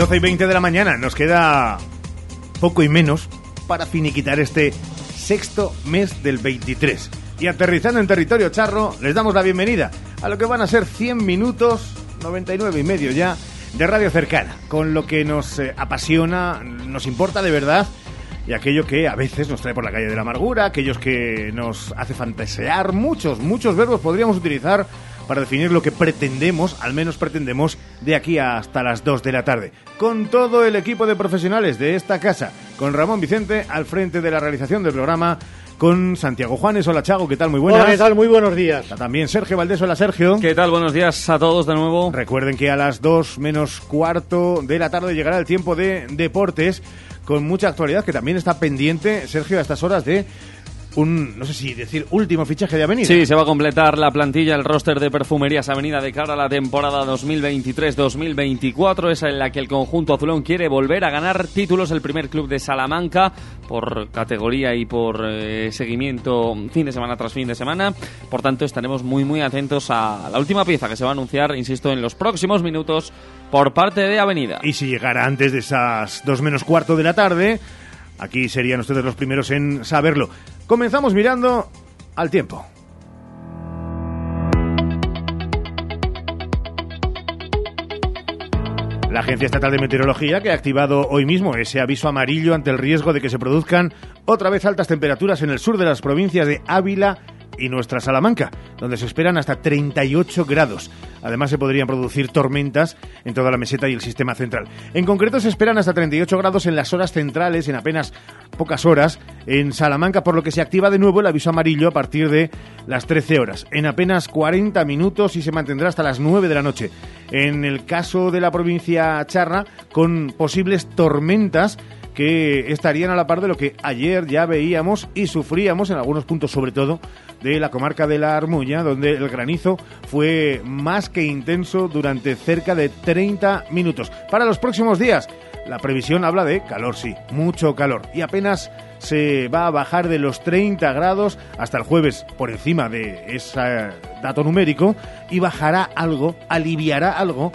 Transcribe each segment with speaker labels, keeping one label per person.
Speaker 1: 12 y 20 de la mañana. Nos queda poco y menos para finiquitar este sexto mes del 23. Y aterrizando en territorio charro, les damos la bienvenida a lo que van a ser 100 minutos, 99 y medio ya, de radio cercana, con lo que nos eh, apasiona, nos importa de verdad y aquello que a veces nos trae por la calle de la amargura, aquellos que nos hace fantasear, muchos, muchos verbos podríamos utilizar para definir lo que pretendemos, al menos pretendemos, de aquí hasta las 2 de la tarde. Con todo el equipo de profesionales de esta casa, con Ramón Vicente al frente de la realización del programa, con Santiago Juanes. Hola, Chago, ¿qué tal? Muy buenas.
Speaker 2: Hola, ¿qué tal? Muy buenos días.
Speaker 1: También Sergio Valdés. Hola, Sergio.
Speaker 3: ¿Qué tal? Buenos días a todos de nuevo.
Speaker 1: Recuerden que a las 2 menos cuarto de la tarde llegará el tiempo de deportes con mucha actualidad que también está pendiente, Sergio, a estas horas de un, no sé si decir, último fichaje de Avenida.
Speaker 3: Sí, se va a completar la plantilla, el roster de Perfumerías Avenida de cara a la temporada 2023-2024, esa en la que el conjunto azulón quiere volver a ganar títulos, el primer club de Salamanca por categoría y por eh, seguimiento fin de semana tras fin de semana. Por tanto, estaremos muy, muy atentos a la última pieza que se va a anunciar, insisto, en los próximos minutos por parte de Avenida.
Speaker 1: Y si llegara antes de esas dos menos cuarto de la tarde, aquí serían ustedes los primeros en saberlo. Comenzamos mirando al tiempo. La Agencia Estatal de Meteorología, que ha activado hoy mismo ese aviso amarillo ante el riesgo de que se produzcan otra vez altas temperaturas en el sur de las provincias de Ávila y nuestra Salamanca, donde se esperan hasta 38 grados. Además, se podrían producir tormentas en toda la meseta y el sistema central. En concreto, se esperan hasta 38 grados en las horas centrales, en apenas pocas horas, en Salamanca, por lo que se activa de nuevo el aviso amarillo a partir de las 13 horas. En apenas 40 minutos y se mantendrá hasta las 9 de la noche. En el caso de la provincia Charra, con posibles tormentas que estarían a la par de lo que ayer ya veíamos y sufríamos en algunos puntos, sobre todo de la comarca de la Armuña, donde el granizo fue más que intenso durante cerca de 30 minutos. Para los próximos días, la previsión habla de calor, sí, mucho calor, y apenas se va a bajar de los 30 grados hasta el jueves por encima de ese dato numérico y bajará algo, aliviará algo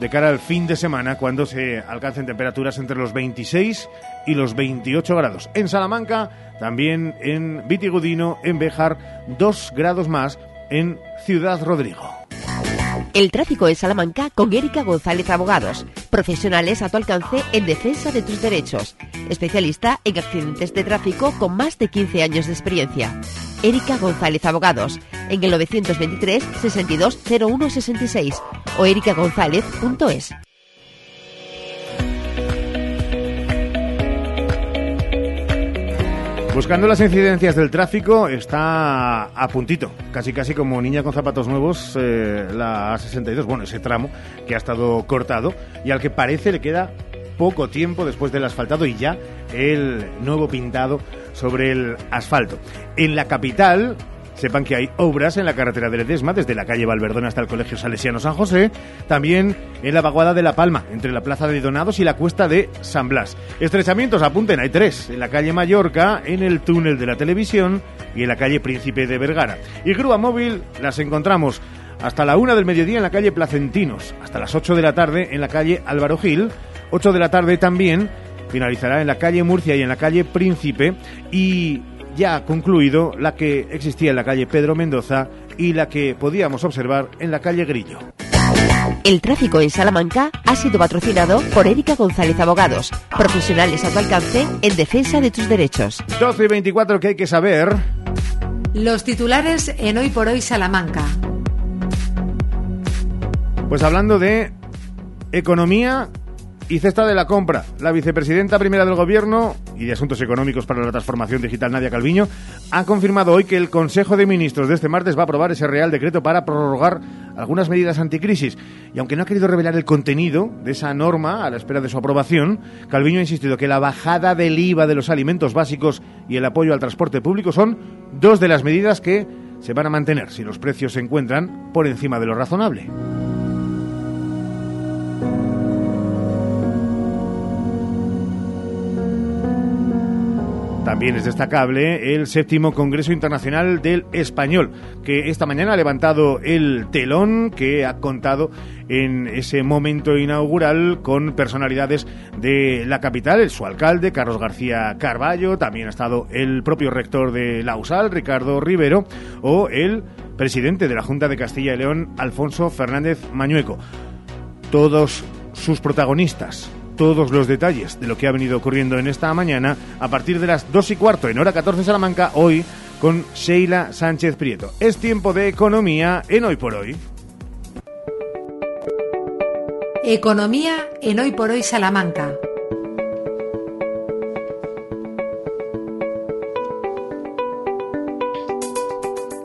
Speaker 1: de cara al fin de semana cuando se alcancen temperaturas entre los 26 y los 28 grados. En Salamanca, también en Vitigudino, en Bejar, dos grados más en Ciudad Rodrigo.
Speaker 4: El tráfico en Salamanca con Erika González Abogados, profesionales a tu alcance en defensa de tus derechos, especialista en accidentes de tráfico con más de 15 años de experiencia. Erika González Abogados, en el 923 62 01 66 o erikagonzález.es.
Speaker 1: Buscando las incidencias del tráfico está a puntito, casi casi como niña con zapatos nuevos, eh, la A62, bueno, ese tramo que ha estado cortado y al que parece le queda poco tiempo después del asfaltado y ya el nuevo pintado sobre el asfalto. En la capital, Sepan que hay obras en la carretera de Ledesma, desde la calle Valverdón hasta el Colegio Salesiano San José, también en la vaguada de La Palma, entre la Plaza de Donados y la cuesta de San Blas. Estrechamientos, apunten, hay tres, en la calle Mallorca, en el túnel de la televisión y en la calle Príncipe de Vergara. Y grúa móvil las encontramos hasta la una del mediodía en la calle Placentinos, hasta las 8 de la tarde en la calle Álvaro Gil, 8 de la tarde también finalizará en la calle Murcia y en la calle Príncipe y ya ha concluido la que existía en la calle Pedro Mendoza y la que podíamos observar en la calle Grillo.
Speaker 4: El tráfico en Salamanca ha sido patrocinado por Erika González Abogados, profesionales a tu alcance en defensa de tus derechos.
Speaker 1: 12 y 24 que hay que saber.
Speaker 5: Los titulares en Hoy por Hoy Salamanca.
Speaker 1: Pues hablando de economía y cesta de la compra. La vicepresidenta primera del Gobierno y de Asuntos Económicos para la Transformación Digital, Nadia Calviño, ha confirmado hoy que el Consejo de Ministros de este martes va a aprobar ese Real Decreto para prorrogar algunas medidas anticrisis. Y aunque no ha querido revelar el contenido de esa norma a la espera de su aprobación, Calviño ha insistido que la bajada del IVA de los alimentos básicos y el apoyo al transporte público son dos de las medidas que se van a mantener si los precios se encuentran por encima de lo razonable. También es destacable el séptimo Congreso Internacional del Español, que esta mañana ha levantado el telón que ha contado en ese momento inaugural con personalidades de la capital, su alcalde, Carlos García Carballo, también ha estado el propio rector de la USAL, Ricardo Rivero, o el presidente de la Junta de Castilla y León, Alfonso Fernández Mañueco. Todos sus protagonistas, todos los detalles de lo que ha venido ocurriendo en esta mañana a partir de las 2 y cuarto en hora 14 Salamanca, hoy con Sheila Sánchez Prieto. Es tiempo de economía en Hoy por Hoy.
Speaker 6: Economía en Hoy por Hoy Salamanca.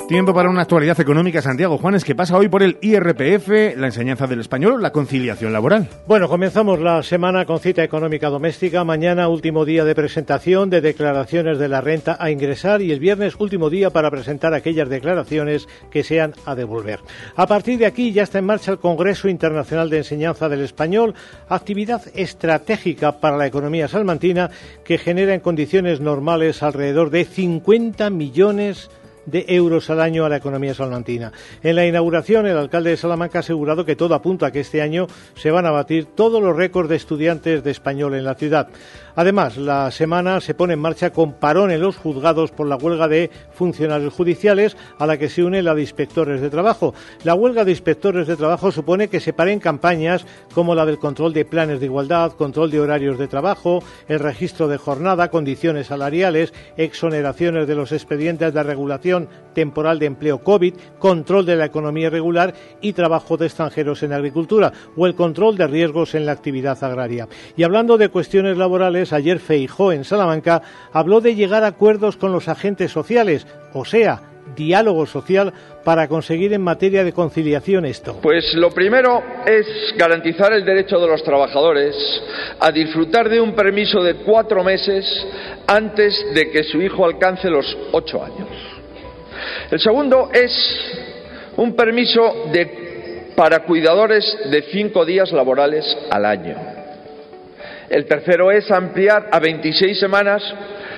Speaker 1: Tiempo para una actualidad económica, Santiago Juanes, que pasa hoy por el IRPF, la enseñanza del español, la conciliación laboral.
Speaker 2: Bueno, comenzamos la semana con cita económica doméstica. Mañana, último día de presentación de declaraciones de la renta a ingresar y el viernes, último día para presentar aquellas declaraciones que sean a devolver. A partir de aquí ya está en marcha el Congreso Internacional de Enseñanza del Español, actividad estratégica para la economía salmantina que genera en condiciones normales alrededor de 50 millones de de euros al año a la economía salmantina. En la inauguración, el alcalde de Salamanca ha asegurado que todo apunta a que este año se van a batir todos los récords de estudiantes de español en la ciudad. Además, la semana se pone en marcha con parón en los juzgados por la huelga de funcionarios judiciales a la que se une la de inspectores de trabajo. La huelga de inspectores de trabajo supone que se paren campañas como la del control de planes de igualdad, control de horarios de trabajo, el registro de jornada, condiciones salariales, exoneraciones de los expedientes de regulación temporal de empleo COVID, control de la economía irregular y trabajo de extranjeros en agricultura o el control de riesgos en la actividad agraria. Y hablando de cuestiones laborales, ayer Feijó en Salamanca habló de llegar a acuerdos con los agentes sociales, o sea, diálogo social para conseguir en materia de conciliación esto?
Speaker 7: Pues lo primero es garantizar el derecho de los trabajadores a disfrutar de un permiso de cuatro meses antes de que su hijo alcance los ocho años. El segundo es un permiso para cuidadores de cinco días laborales al año. El tercero es ampliar a 26 semanas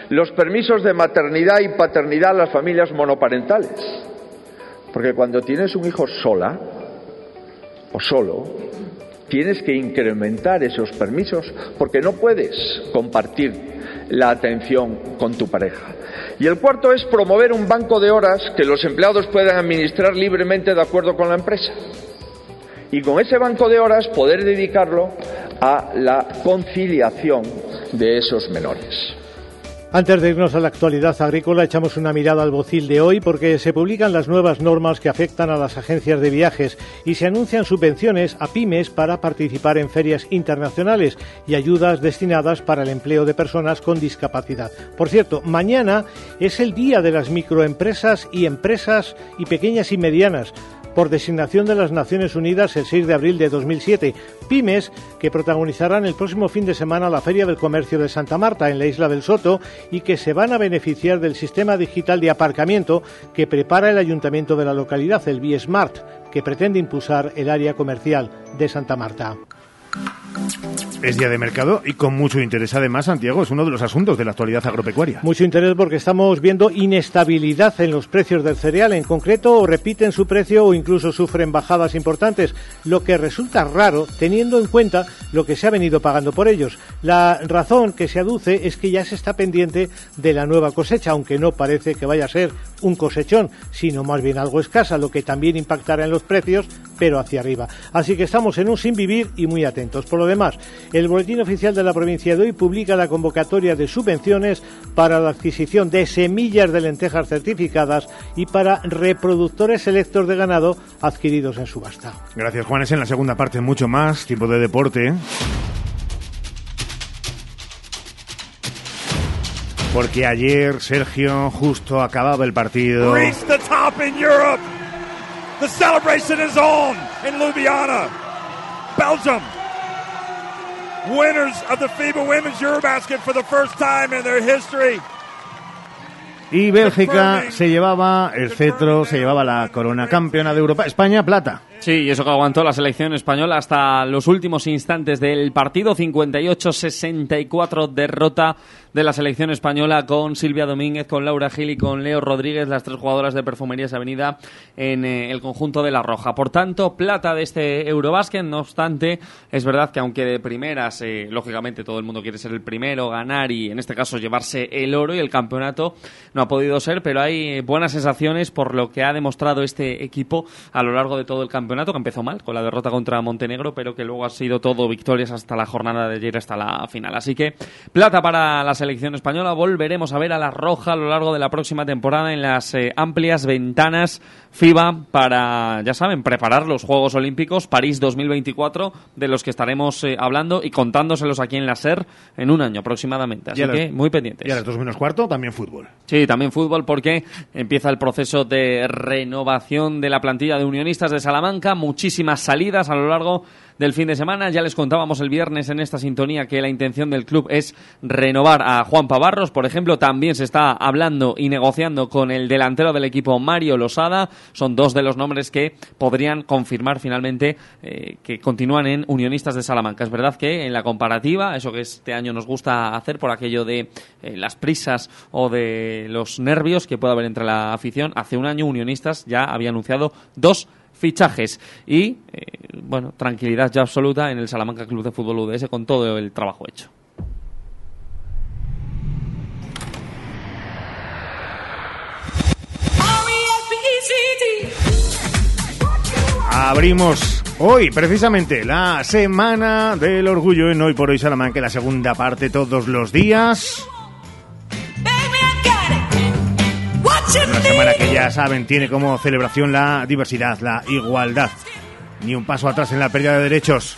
Speaker 7: los permisos de maternidad y paternidad a las familias monoparentales. Porque cuando tienes un hijo sola o solo, tienes que incrementar esos permisos porque no puedes compartir la atención con tu pareja. Y el cuarto es promover un banco de horas que los empleados puedan administrar libremente de acuerdo con la empresa. Y con ese banco de horas poder dedicarlo a la conciliación de esos menores.
Speaker 2: Antes de irnos a la actualidad agrícola, echamos una mirada al bocil de hoy porque se publican las nuevas normas que afectan a las agencias de viajes y se anuncian subvenciones a pymes para participar en ferias internacionales y ayudas destinadas para el empleo de personas con discapacidad. Por cierto, mañana es el día de las microempresas y empresas y pequeñas y medianas por designación de las Naciones Unidas el 6 de abril de 2007. Pymes que protagonizarán el próximo fin de semana la Feria del Comercio de Santa Marta en la isla del Soto y que se van a beneficiar del sistema digital de aparcamiento que prepara el ayuntamiento de la localidad, el B-Smart, que pretende impulsar el área comercial de Santa Marta.
Speaker 1: Es día de mercado y con mucho interés además, Santiago, es uno de los asuntos de la actualidad agropecuaria.
Speaker 2: Mucho interés porque estamos viendo inestabilidad en los precios del cereal. En concreto, o repiten su precio o incluso sufren bajadas importantes, lo que resulta raro teniendo en cuenta lo que se ha venido pagando por ellos. La razón que se aduce es que ya se está pendiente de la nueva cosecha, aunque no parece que vaya a ser un cosechón, sino más bien algo escasa, lo que también impactará en los precios, pero hacia arriba. Así que estamos en un sin vivir y muy atentos. Por lo demás, el Boletín Oficial de la Provincia de hoy publica la convocatoria de subvenciones para la adquisición de semillas de lentejas certificadas y para reproductores selectos de ganado adquiridos en subasta.
Speaker 1: Gracias, Juanes. En la segunda parte, mucho más, tipo de deporte. Porque ayer, Sergio, justo acababa el partido.
Speaker 8: the top in Europe. The celebration is on in Ljubljana. Belgium winners of the FIBA Women's Eurobasket for the first time in their history.
Speaker 1: Y Bélgica se llevaba el cetro, se llevaba la corona campeona de Europa. España, plata.
Speaker 3: Sí, y eso que aguantó la selección española hasta los últimos instantes del partido, 58-64 derrota de la selección española con Silvia Domínguez, con Laura Gil y con Leo Rodríguez, las tres jugadoras de Perfumerías Avenida en eh, el conjunto de La Roja. Por tanto, plata de este Eurobásquet, no obstante, es verdad que aunque de primeras, eh, lógicamente todo el mundo quiere ser el primero, ganar y en este caso llevarse el oro y el campeonato, no ha podido ser, pero hay buenas sensaciones por lo que ha demostrado este equipo a lo largo de todo el campeonato, que empezó mal con la derrota contra Montenegro, pero que luego ha sido todo victorias hasta la jornada de ayer, hasta la final. Así que plata para la selección española. Volveremos a ver a la Roja a lo largo de la próxima temporada en las eh, amplias ventanas FIBA para, ya saben, preparar los Juegos Olímpicos París 2024, de los que estaremos eh, hablando y contándoselos aquí en la SER en un año aproximadamente. Así que muy pendientes.
Speaker 1: Y a las dos menos cuarto también fútbol.
Speaker 3: Sí, también fútbol porque empieza el proceso de renovación de la plantilla de unionistas de Salamanca. Muchísimas salidas a lo largo del fin de semana. Ya les contábamos el viernes en esta sintonía que la intención del club es renovar a Juan Pavarros. Por ejemplo, también se está hablando y negociando con el delantero del equipo Mario Losada. Son dos de los nombres que podrían confirmar finalmente eh, que continúan en Unionistas de Salamanca. Es verdad que en la comparativa, eso que este año nos gusta hacer por aquello de eh, las prisas o de los nervios que puede haber entre la afición, hace un año Unionistas ya había anunciado dos fichajes y, eh, bueno, tranquilidad ya absoluta en el Salamanca Club de Fútbol UDS con todo el trabajo hecho.
Speaker 1: Abrimos hoy, precisamente, la Semana del Orgullo en Hoy por Hoy Salamanca, la segunda parte todos los días. Una semana que ya saben tiene como celebración la diversidad, la igualdad. Ni un paso atrás en la pérdida de derechos.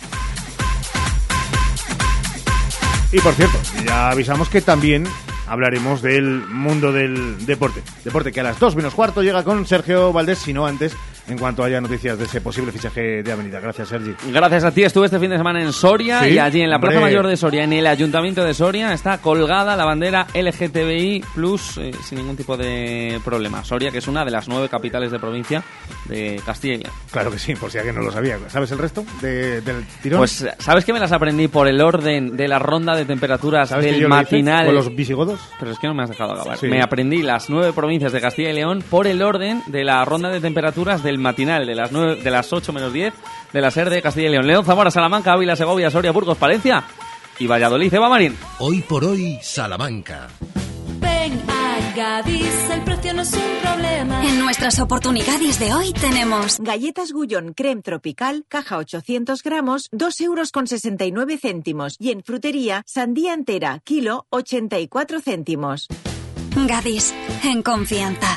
Speaker 1: Y por cierto, ya avisamos que también hablaremos del mundo del deporte. Deporte que a las 2 menos cuarto llega con Sergio Valdés, si no antes en cuanto haya noticias de ese posible fichaje de Avenida. Gracias, Sergi.
Speaker 3: Gracias a ti. Estuve este fin de semana en Soria y allí en la Plaza Mayor de Soria, en el Ayuntamiento de Soria, está colgada la bandera LGTBI Plus eh, sin ningún tipo de problema. Soria, que es una de las nueve capitales de provincia de Castilla y León.
Speaker 1: Claro que sí, por si alguien no lo sabía. ¿Sabes el resto del tirón?
Speaker 3: Pues, ¿sabes que me las aprendí por el orden de la ronda de temperaturas del matinal?
Speaker 1: ¿Con los visigodos?
Speaker 3: Pero es que no me has dejado acabar. Me aprendí las nueve provincias de Castilla y León por el orden de la ronda de temperaturas del matinal de las, 9, de las 8 menos 10 de la SER de Castilla y León. León, Zamora, Salamanca, Ávila, Segovia, Soria, Burgos, Palencia y Valladolid. Eva Marín.
Speaker 9: Hoy por hoy, Salamanca.
Speaker 10: Ven a Gadis, el precio no es un problema.
Speaker 11: En nuestras oportunidades de hoy tenemos
Speaker 12: galletas Gullón creme tropical, caja 800 gramos, 2 euros con 69 céntimos. Y en frutería, sandía entera, kilo, 84 céntimos.
Speaker 11: Gadis, en confianza.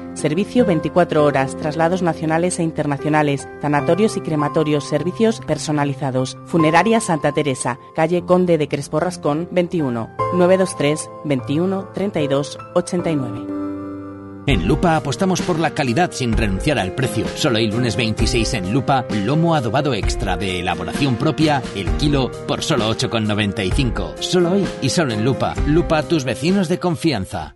Speaker 13: Servicio 24 horas, traslados nacionales e internacionales, sanatorios y crematorios, servicios personalizados. Funeraria Santa Teresa, calle Conde de Crespo Rascón, 21, 923 21 32 89.
Speaker 9: En Lupa apostamos por la calidad sin renunciar al precio. Solo el lunes 26 en Lupa, lomo adobado extra de elaboración propia, el kilo por solo 8,95. Solo hoy y solo en Lupa. Lupa, tus vecinos de confianza.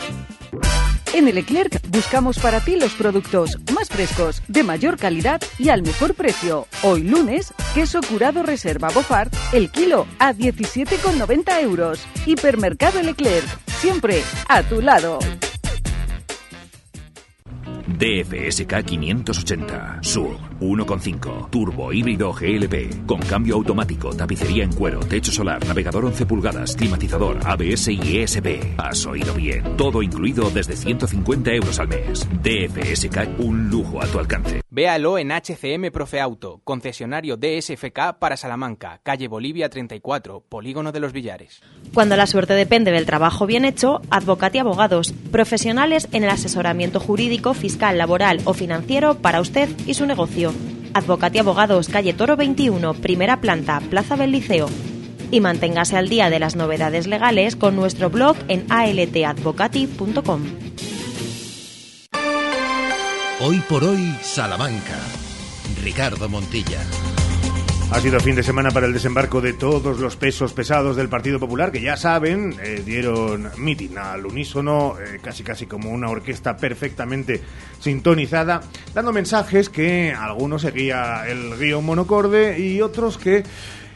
Speaker 14: En el Leclerc buscamos para ti los productos más frescos, de mayor calidad y al mejor precio. Hoy lunes, queso curado reserva Bofart, el kilo a 17,90 euros. Hipermercado Leclerc, siempre a tu lado.
Speaker 15: DFSK 580, Sur. 1.5, turbo híbrido GLP, con cambio automático, tapicería en cuero, techo solar, navegador 11 pulgadas, climatizador, ABS y ESP. Has oído bien, todo incluido desde 150 euros al mes. DFSK, un lujo a tu alcance.
Speaker 16: Véalo en HCM Profe Auto, concesionario DSFK para Salamanca, calle Bolivia 34, Polígono de los Villares.
Speaker 17: Cuando la suerte depende del trabajo bien hecho, Advocati Abogados, profesionales en el asesoramiento jurídico, fiscal, laboral o financiero para usted y su negocio. Advocati Abogados, calle Toro 21, primera planta, Plaza del Liceo. Y manténgase al día de las novedades legales con nuestro blog en altadvocati.com.
Speaker 9: Hoy por hoy, Salamanca. Ricardo Montilla.
Speaker 1: Ha sido fin de semana para el desembarco de todos los pesos pesados del Partido Popular, que ya saben, eh, dieron mitin al unísono, eh, casi casi como una orquesta perfectamente sintonizada, dando mensajes que algunos seguía el guion monocorde y otros que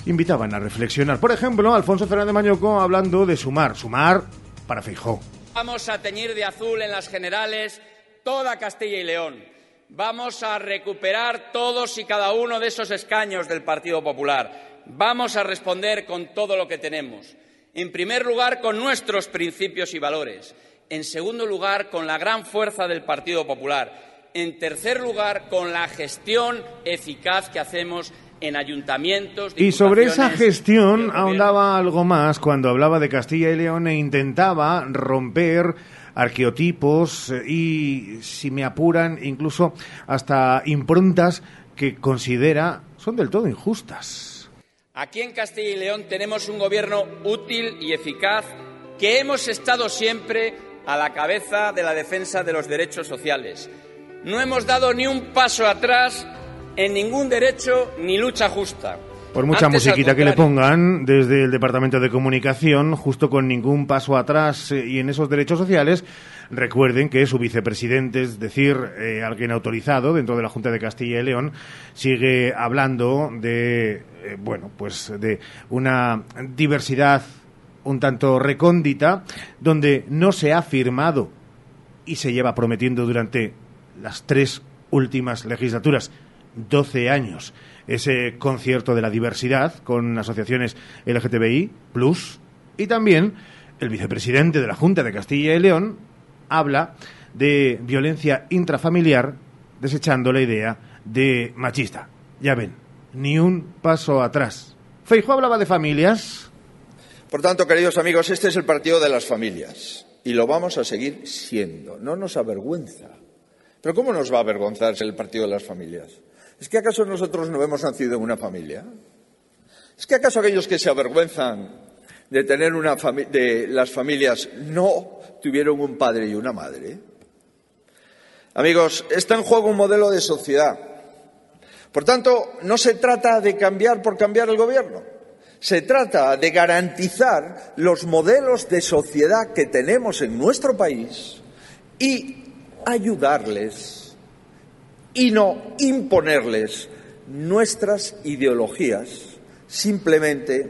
Speaker 1: invitaban a reflexionar. Por ejemplo, Alfonso Fernández Mañoco hablando de sumar, sumar para Feijó.
Speaker 18: Vamos a teñir de azul en las generales toda Castilla y León. Vamos a recuperar todos y cada uno de esos escaños del Partido Popular. Vamos a responder con todo lo que tenemos. En primer lugar, con nuestros principios y valores. En segundo lugar, con la gran fuerza del Partido Popular. En tercer lugar, con la gestión eficaz que hacemos en ayuntamientos.
Speaker 1: Y sobre esa gestión ahondaba algo más cuando hablaba de Castilla y León e intentaba romper arqueotipos eh, y, si me apuran, incluso hasta improntas que considera son del todo injustas.
Speaker 18: Aquí en Castilla y León tenemos un gobierno útil y eficaz que hemos estado siempre a la cabeza de la defensa de los derechos sociales. No hemos dado ni un paso atrás en ningún derecho ni lucha justa.
Speaker 1: Por mucha
Speaker 18: Antes,
Speaker 1: musiquita que le pongan desde el Departamento de Comunicación, justo con ningún paso atrás eh, y en esos derechos sociales, recuerden que su vicepresidente, es decir, eh, alguien autorizado dentro de la Junta de Castilla y León, sigue hablando de, eh, bueno, pues de una diversidad un tanto recóndita, donde no se ha firmado y se lleva prometiendo durante las tres últimas legislaturas, 12 años, ese concierto de la diversidad con asociaciones LGTBI, plus, y también el vicepresidente de la Junta de Castilla y León habla de violencia intrafamiliar, desechando la idea de machista. Ya ven, ni un paso atrás. Feijo hablaba de familias.
Speaker 7: Por tanto, queridos amigos, este es el partido de las familias y lo vamos a seguir siendo. No nos avergüenza. Pero ¿cómo nos va a avergonzar el partido de las familias? ¿Es que acaso nosotros no hemos nacido en una familia? ¿Es que acaso aquellos que se avergüenzan de tener una de las familias no tuvieron un padre y una madre? Amigos, está en juego un modelo de sociedad. Por tanto, no se trata de cambiar por cambiar el gobierno. Se trata de garantizar los modelos de sociedad que tenemos en nuestro país y ayudarles y no imponerles nuestras ideologías simplemente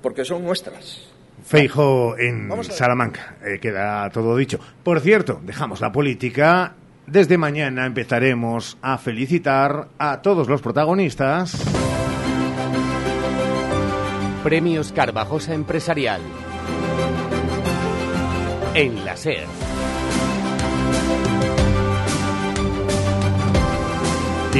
Speaker 7: porque son nuestras.
Speaker 1: Feijo en Salamanca. Eh, queda todo dicho. Por cierto, dejamos la política. Desde mañana empezaremos a felicitar a todos los protagonistas.
Speaker 19: Premios Carvajosa Empresarial. En la SER.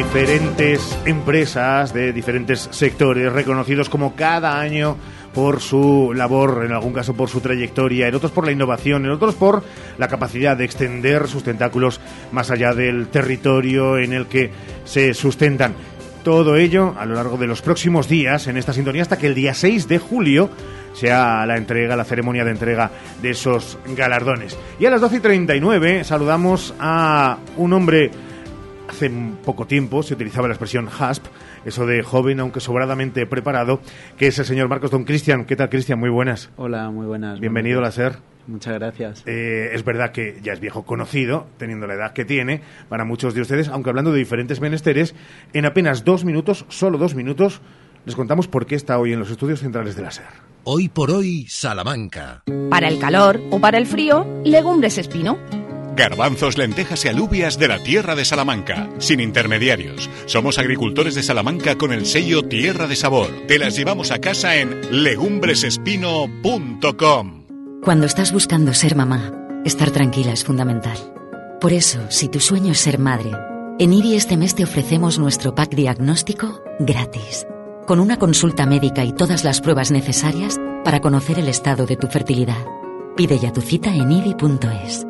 Speaker 1: Diferentes empresas de diferentes sectores reconocidos como cada año por su labor, en algún caso por su trayectoria, en otros por la innovación, en otros por la capacidad de extender sus tentáculos más allá del territorio en el que se sustentan. Todo ello a lo largo de los próximos días en esta sintonía hasta que el día 6 de julio sea la entrega, la ceremonia de entrega de esos galardones. Y a las 12 y 39 saludamos a un hombre hace poco tiempo se utilizaba la expresión HASP, eso de joven aunque sobradamente preparado, que es el señor Marcos Don Cristian. ¿Qué tal, Cristian? Muy buenas.
Speaker 20: Hola, muy buenas.
Speaker 1: Bienvenido a la SER.
Speaker 20: Muchas gracias.
Speaker 1: Eh, es verdad que ya es viejo conocido, teniendo la edad que tiene, para muchos de ustedes, aunque hablando de diferentes menesteres, en apenas dos minutos, solo dos minutos, les contamos por qué está hoy en los estudios centrales de la SER.
Speaker 9: Hoy por hoy, Salamanca.
Speaker 21: Para el calor o para el frío, legumbres espino.
Speaker 20: Garbanzos, lentejas y alubias de la tierra de Salamanca, sin intermediarios. Somos agricultores de Salamanca con el sello Tierra de Sabor. Te las llevamos a casa en legumbresespino.com.
Speaker 21: Cuando estás buscando ser mamá, estar tranquila es fundamental. Por eso, si tu sueño es ser madre, en IBI este mes te ofrecemos nuestro pack diagnóstico gratis, con una consulta médica y todas las pruebas necesarias para conocer el estado de tu fertilidad. Pide ya tu cita en IBI.es.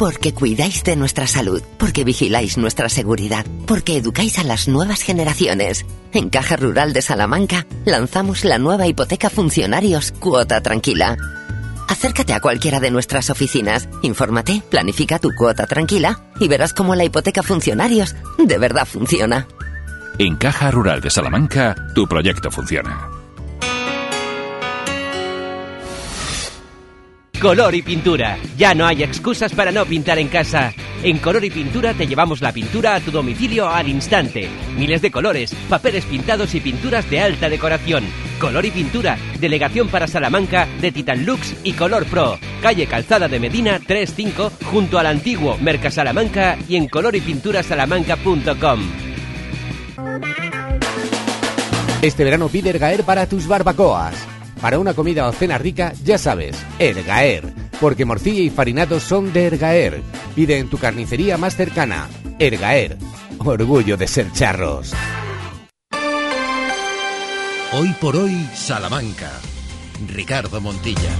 Speaker 11: Porque cuidáis de nuestra salud, porque vigiláis nuestra seguridad, porque educáis a las nuevas generaciones. En Caja Rural de Salamanca lanzamos la nueva hipoteca funcionarios Cuota Tranquila. Acércate a cualquiera de nuestras oficinas, infórmate, planifica tu cuota tranquila y verás cómo la hipoteca funcionarios de verdad funciona.
Speaker 15: En Caja Rural de Salamanca, tu proyecto funciona.
Speaker 22: Color y pintura. Ya no hay excusas para no pintar en casa. En Color y Pintura te llevamos la pintura a tu domicilio al instante. Miles de colores, papeles pintados y pinturas de alta decoración. Color y Pintura, delegación para Salamanca de Titan Lux y Color Pro. Calle Calzada de Medina 35 junto al antiguo Merca Salamanca y en colorypinturasalamanca.com.
Speaker 19: Este verano pide Ergaer para tus barbacoas. Para una comida o cena rica, ya sabes, Ergaer. Porque morcilla y farinado son de Ergaer. Pide en tu carnicería más cercana. Ergaer. Orgullo de ser charros.
Speaker 9: Hoy por hoy, Salamanca. Ricardo Montilla.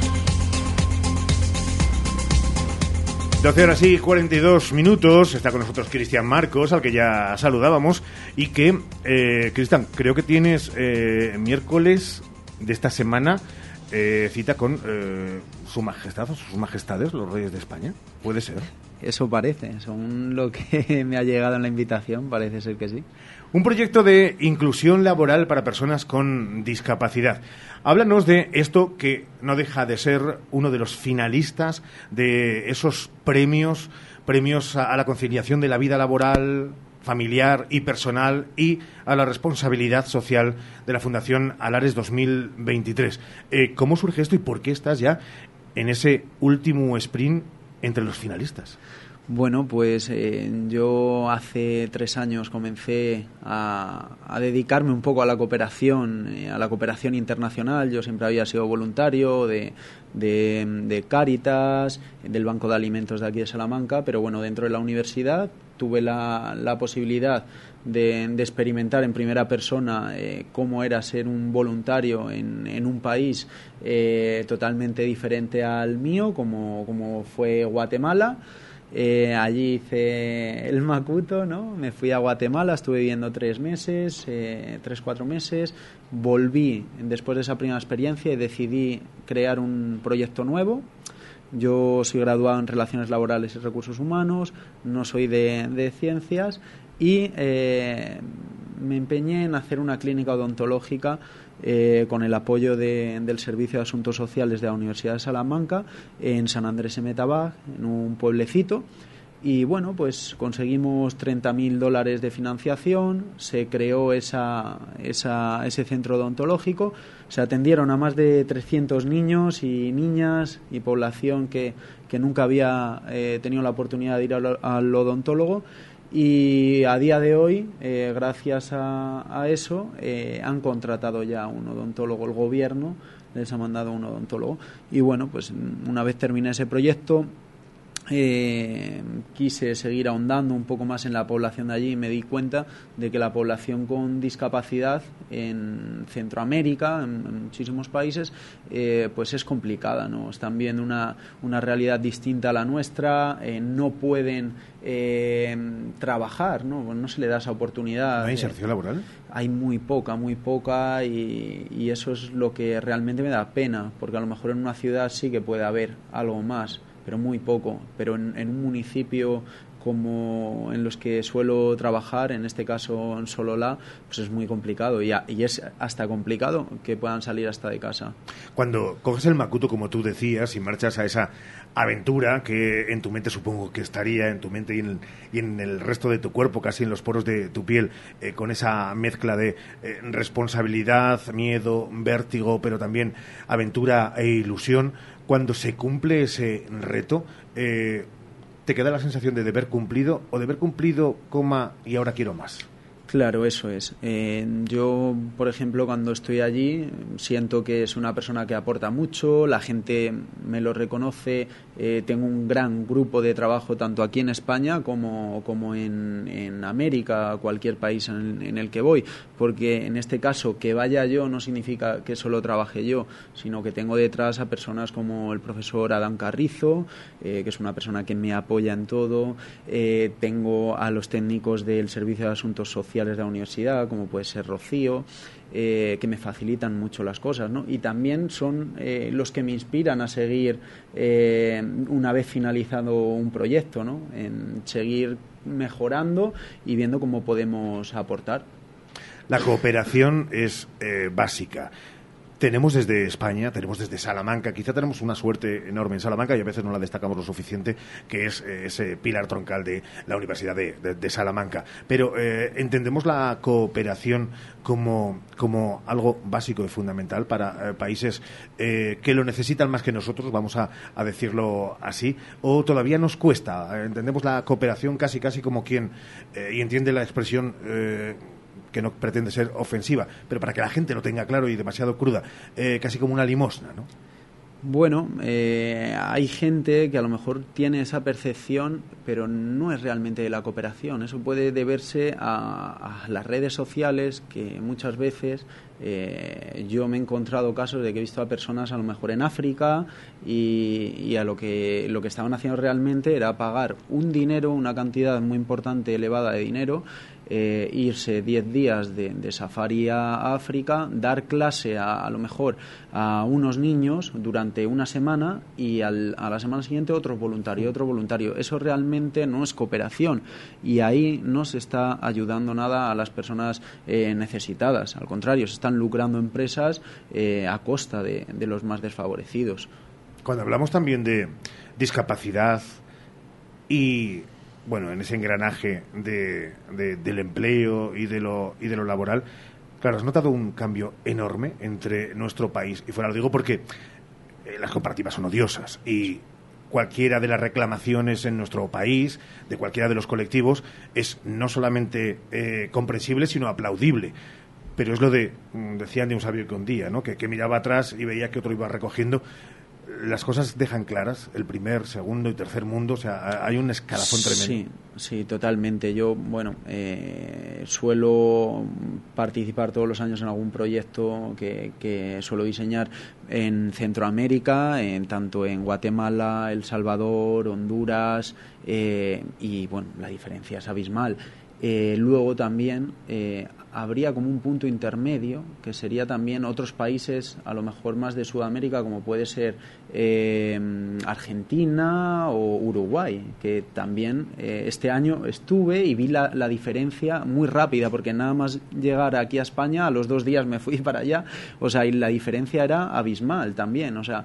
Speaker 1: 12 horas y 42 minutos. Está con nosotros Cristian Marcos, al que ya saludábamos. Y que, eh, Cristian, creo que tienes eh, miércoles de esta semana eh, cita con eh, su majestad o sus majestades, los reyes de España. ¿Puede ser?
Speaker 23: Eso parece, según lo que me ha llegado en la invitación, parece ser que sí.
Speaker 1: Un proyecto de inclusión laboral para personas con discapacidad. Háblanos de esto que no deja de ser uno de los finalistas de esos premios, premios a, a la conciliación de la vida laboral, familiar y personal y a la responsabilidad social de la Fundación Alares 2023. Eh, ¿Cómo surge esto y por qué estás ya en ese último sprint entre los finalistas?
Speaker 23: Bueno, pues eh, yo hace tres años comencé a, a, dedicarme un poco a la cooperación, eh, a la cooperación internacional. Yo siempre había sido voluntario de, de, de Cáritas, del Banco de Alimentos de aquí de Salamanca, pero bueno, dentro de la universidad tuve la, la posibilidad de, de, experimentar en primera persona eh, cómo era ser un voluntario en, en un país eh, totalmente diferente al mío, como, como fue Guatemala. Eh, allí hice el Macuto, ¿no? Me fui a Guatemala, estuve viviendo tres meses, tres, cuatro meses. Volví después de esa primera experiencia y decidí crear un proyecto nuevo. Yo soy graduado en Relaciones Laborales y Recursos Humanos, no soy de, ciencias y eh, me empeñé en hacer una clínica odontológica eh, con el apoyo de, del Servicio de Asuntos Sociales de la Universidad de Salamanca en San Andrés de Metabag, en un pueblecito. Y bueno, pues conseguimos 30.000 dólares de financiación, se creó esa, esa, ese centro odontológico, se atendieron a más de 300 niños y niñas y población que, que nunca había eh, tenido la oportunidad de ir al, odontólogo y a día de hoy, eh, gracias a, eso, eh, han contratado ya un odontólogo, el gobierno les ha mandado un odontólogo. Y bueno, pues una vez terminé ese proyecto, eh, quise seguir ahondando un poco más en la población de allí y me di cuenta de que la población con discapacidad en Centroamérica, en, en muchísimos países, eh, pues es complicada, ¿no? Están viendo una, una realidad distinta a la nuestra, eh, no pueden eh, trabajar, ¿no? no se le da esa oportunidad.
Speaker 1: ¿No hay inserción laboral?
Speaker 23: Hay muy poca, muy poca y, y eso es lo que realmente me da pena, porque a lo mejor en una ciudad sí que puede haber algo más pero muy poco. Pero en, un municipio como en los que suelo trabajar, en este caso en Solola, pues es muy complicado y, y, es hasta complicado que puedan salir hasta de casa.
Speaker 1: Cuando coges el Macuto, como tú decías, y marchas a esa aventura que en tu mente supongo que estaría, en tu mente y en, y en el resto de tu cuerpo, casi en los poros de tu piel, eh, con esa mezcla de eh, responsabilidad, miedo, vértigo, pero también aventura e ilusión, cuando se cumple ese reto, eh, ¿te queda la sensación de deber cumplido o de haber cumplido, coma, y ahora quiero más?
Speaker 23: Claro, eso es. Eh, yo, por ejemplo, cuando estoy allí, siento que es una persona que aporta mucho, la gente me lo reconoce, eh, tengo un gran grupo de trabajo tanto aquí en España como, como en, en América, cualquier país en, el que voy, porque en este caso que vaya yo no significa que solo trabaje yo, sino que tengo detrás a personas como el profesor Adán Carrizo, eh, que es una persona que me apoya en todo, tengo a los técnicos del Servicio de Asuntos Sociales, de la universidad, como puede ser Rocío, eh, que me facilitan mucho las cosas, ¿no? Y también son eh, los que me inspiran a seguir eh, una vez finalizado un proyecto, ¿no? En seguir mejorando y viendo cómo podemos aportar.
Speaker 1: La cooperación es básica tenemos desde España, tenemos desde Salamanca, quizá tenemos una suerte enorme en Salamanca y a veces no la destacamos lo suficiente, que es eh, ese pilar troncal de la Universidad de, Salamanca. Pero eh, entendemos la cooperación como, como, algo básico y fundamental para eh, países que lo necesitan más que nosotros, vamos a, a, decirlo así, o todavía nos cuesta. Entendemos la cooperación casi casi como quien, y entiende la expresión que no pretende ser ofensiva, pero para que la gente lo tenga claro y demasiado cruda, eh, casi como una limosna, ¿no?
Speaker 23: Bueno, eh, hay gente que a lo mejor tiene esa percepción, pero no es realmente de la cooperación. Eso puede deberse a, las redes sociales que muchas veces eh, yo me he encontrado casos de que he visto a personas a lo mejor en África y, y, a lo que lo que estaban haciendo realmente era pagar un dinero, una cantidad muy importante, elevada de dinero eh, irse 10 días de, safari a África, dar clase a, a lo mejor a unos niños durante una semana y a la semana siguiente otro voluntario, otro voluntario. Eso realmente no es cooperación y ahí no se está ayudando nada a las personas eh, necesitadas. Al contrario, se están lucrando empresas eh, a costa de los más desfavorecidos.
Speaker 1: Cuando hablamos también de discapacidad y bueno, en ese engranaje de, del empleo y de, lo, y de lo laboral, claro, has notado un cambio enorme entre nuestro país y fuera. Lo digo porque eh, las comparativas son odiosas y cualquiera de las reclamaciones en nuestro país, de cualquiera de los colectivos, es no solamente eh, comprensible, sino aplaudible. Pero es lo de, decían de un sabio que un día, ¿no? que miraba atrás y veía que otro iba recogiendo las cosas dejan claras el primer, segundo y tercer mundo. O sea, hay un escalafón tremendo.
Speaker 23: Sí, sí, totalmente. Yo, bueno, eh, suelo participar todos los años en algún proyecto que, que suelo diseñar en Centroamérica, en, tanto en Guatemala, El Salvador, Honduras, eh, y bueno, la diferencia es abismal. Eh, luego también eh, habría como un punto intermedio, que sería también otros países, a lo mejor más de Sudamérica, como puede ser eh, Argentina o Uruguay, que también este año estuve y vi la, la, diferencia muy rápida, porque nada más llegar aquí a España, a los dos días me fui para allá, o sea, y la diferencia era abismal también, o sea,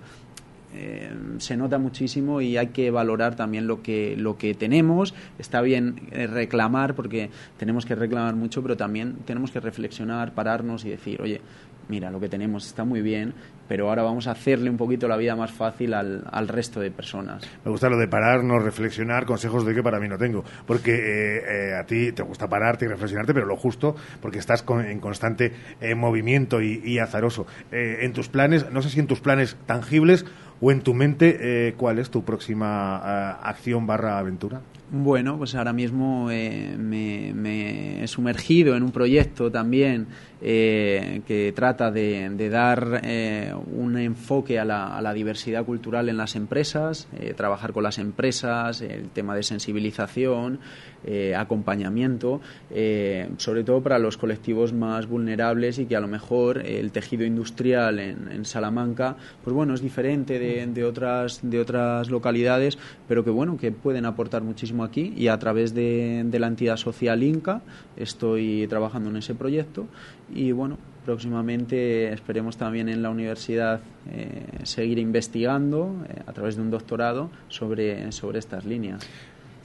Speaker 23: eh, se nota muchísimo y hay que valorar también lo que, lo que tenemos. Está bien eh, reclamar porque tenemos que reclamar mucho, pero también tenemos que reflexionar, pararnos y decir, oye, mira, lo que tenemos está muy bien, pero ahora vamos a hacerle un poquito la vida más fácil al, al resto de personas.
Speaker 1: Me gusta lo de pararnos, reflexionar, consejos de que para mí no tengo, porque eh, a ti te gusta pararte y reflexionarte, pero lo justo, porque estás en constante movimiento y, azaroso. en tus planes, no sé si en tus planes tangibles o en tu mente, eh, ¿cuál es tu próxima eh, acción barra aventura?
Speaker 23: Bueno, pues ahora mismo eh, me, he sumergido en un proyecto también que trata de, dar un enfoque a la, a la, diversidad cultural en las empresas, trabajar con las empresas, el tema de sensibilización, eh, acompañamiento, eh, sobre todo para los colectivos más vulnerables y que a lo mejor el tejido industrial en, Salamanca, pues bueno, es diferente de, otras, de otras localidades, pero que bueno, que pueden aportar muchísimo aquí y a través de, de la entidad social Inca estoy trabajando en ese proyecto y bueno, próximamente esperemos también en la universidad eh, seguir investigando eh, a través de un doctorado sobre, sobre estas líneas.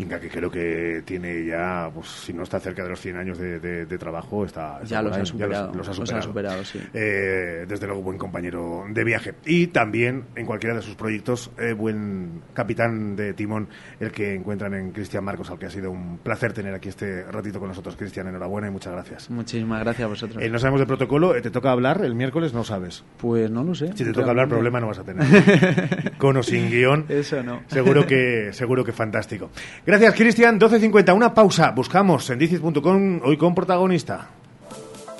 Speaker 1: Que creo que tiene ya, pues si no está cerca de los 100 años de, trabajo, está,
Speaker 23: ya, los ha superado, los, ha superado. sí.
Speaker 1: Eh, desde luego, buen compañero de viaje. Y también, en cualquiera de sus proyectos, eh, buen capitán de timón, el que encuentran en Cristian Marcos, al que ha sido un placer tener aquí este ratito con nosotros. Cristian, enhorabuena y muchas gracias.
Speaker 23: Muchísimas gracias a vosotros.
Speaker 1: Eh, no sabemos de protocolo, ¿te toca hablar el miércoles? No sabes.
Speaker 23: Pues no lo sé.
Speaker 1: Si te toca hablar, problema no vas a tener. con o sin guion.
Speaker 23: Eso no.
Speaker 1: Seguro que, seguro que fantástico. Gracias, Cristian. 12.50, una pausa. Buscamos en dicis.com hoy con protagonista.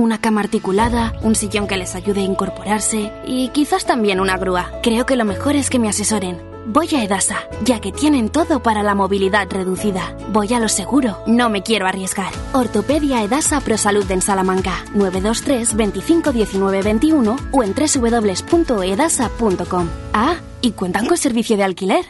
Speaker 24: una cama articulada, un sillón que les ayude a incorporarse y quizás también una grúa. Creo que lo mejor es que me asesoren. Voy a Edasa, ya que tienen todo para la movilidad reducida. Voy a lo seguro, no me quiero arriesgar. Ortopedia Edasa Prosalud en Salamanca, 923 25 19 21 o en www.edasa.com. Ah, y cuentan con servicio de alquiler.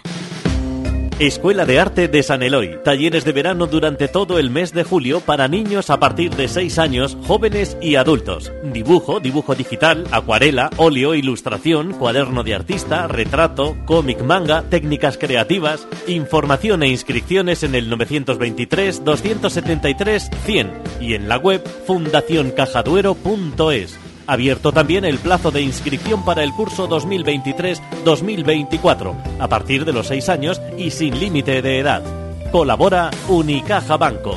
Speaker 25: Escuela de Arte de San Eloy. Talleres de verano durante todo el mes de julio para niños a partir de 6 años, jóvenes y adultos. Dibujo, dibujo digital, acuarela, óleo, ilustración, cuaderno de artista, retrato, cómic manga, técnicas creativas. Información e inscripciones en el 923 273 100 y en la web fundacioncajaduero.es. Abierto también el plazo de inscripción para el curso 2023-2024, a partir de los 6 años y sin límite de edad. Colabora Unicaja Banco.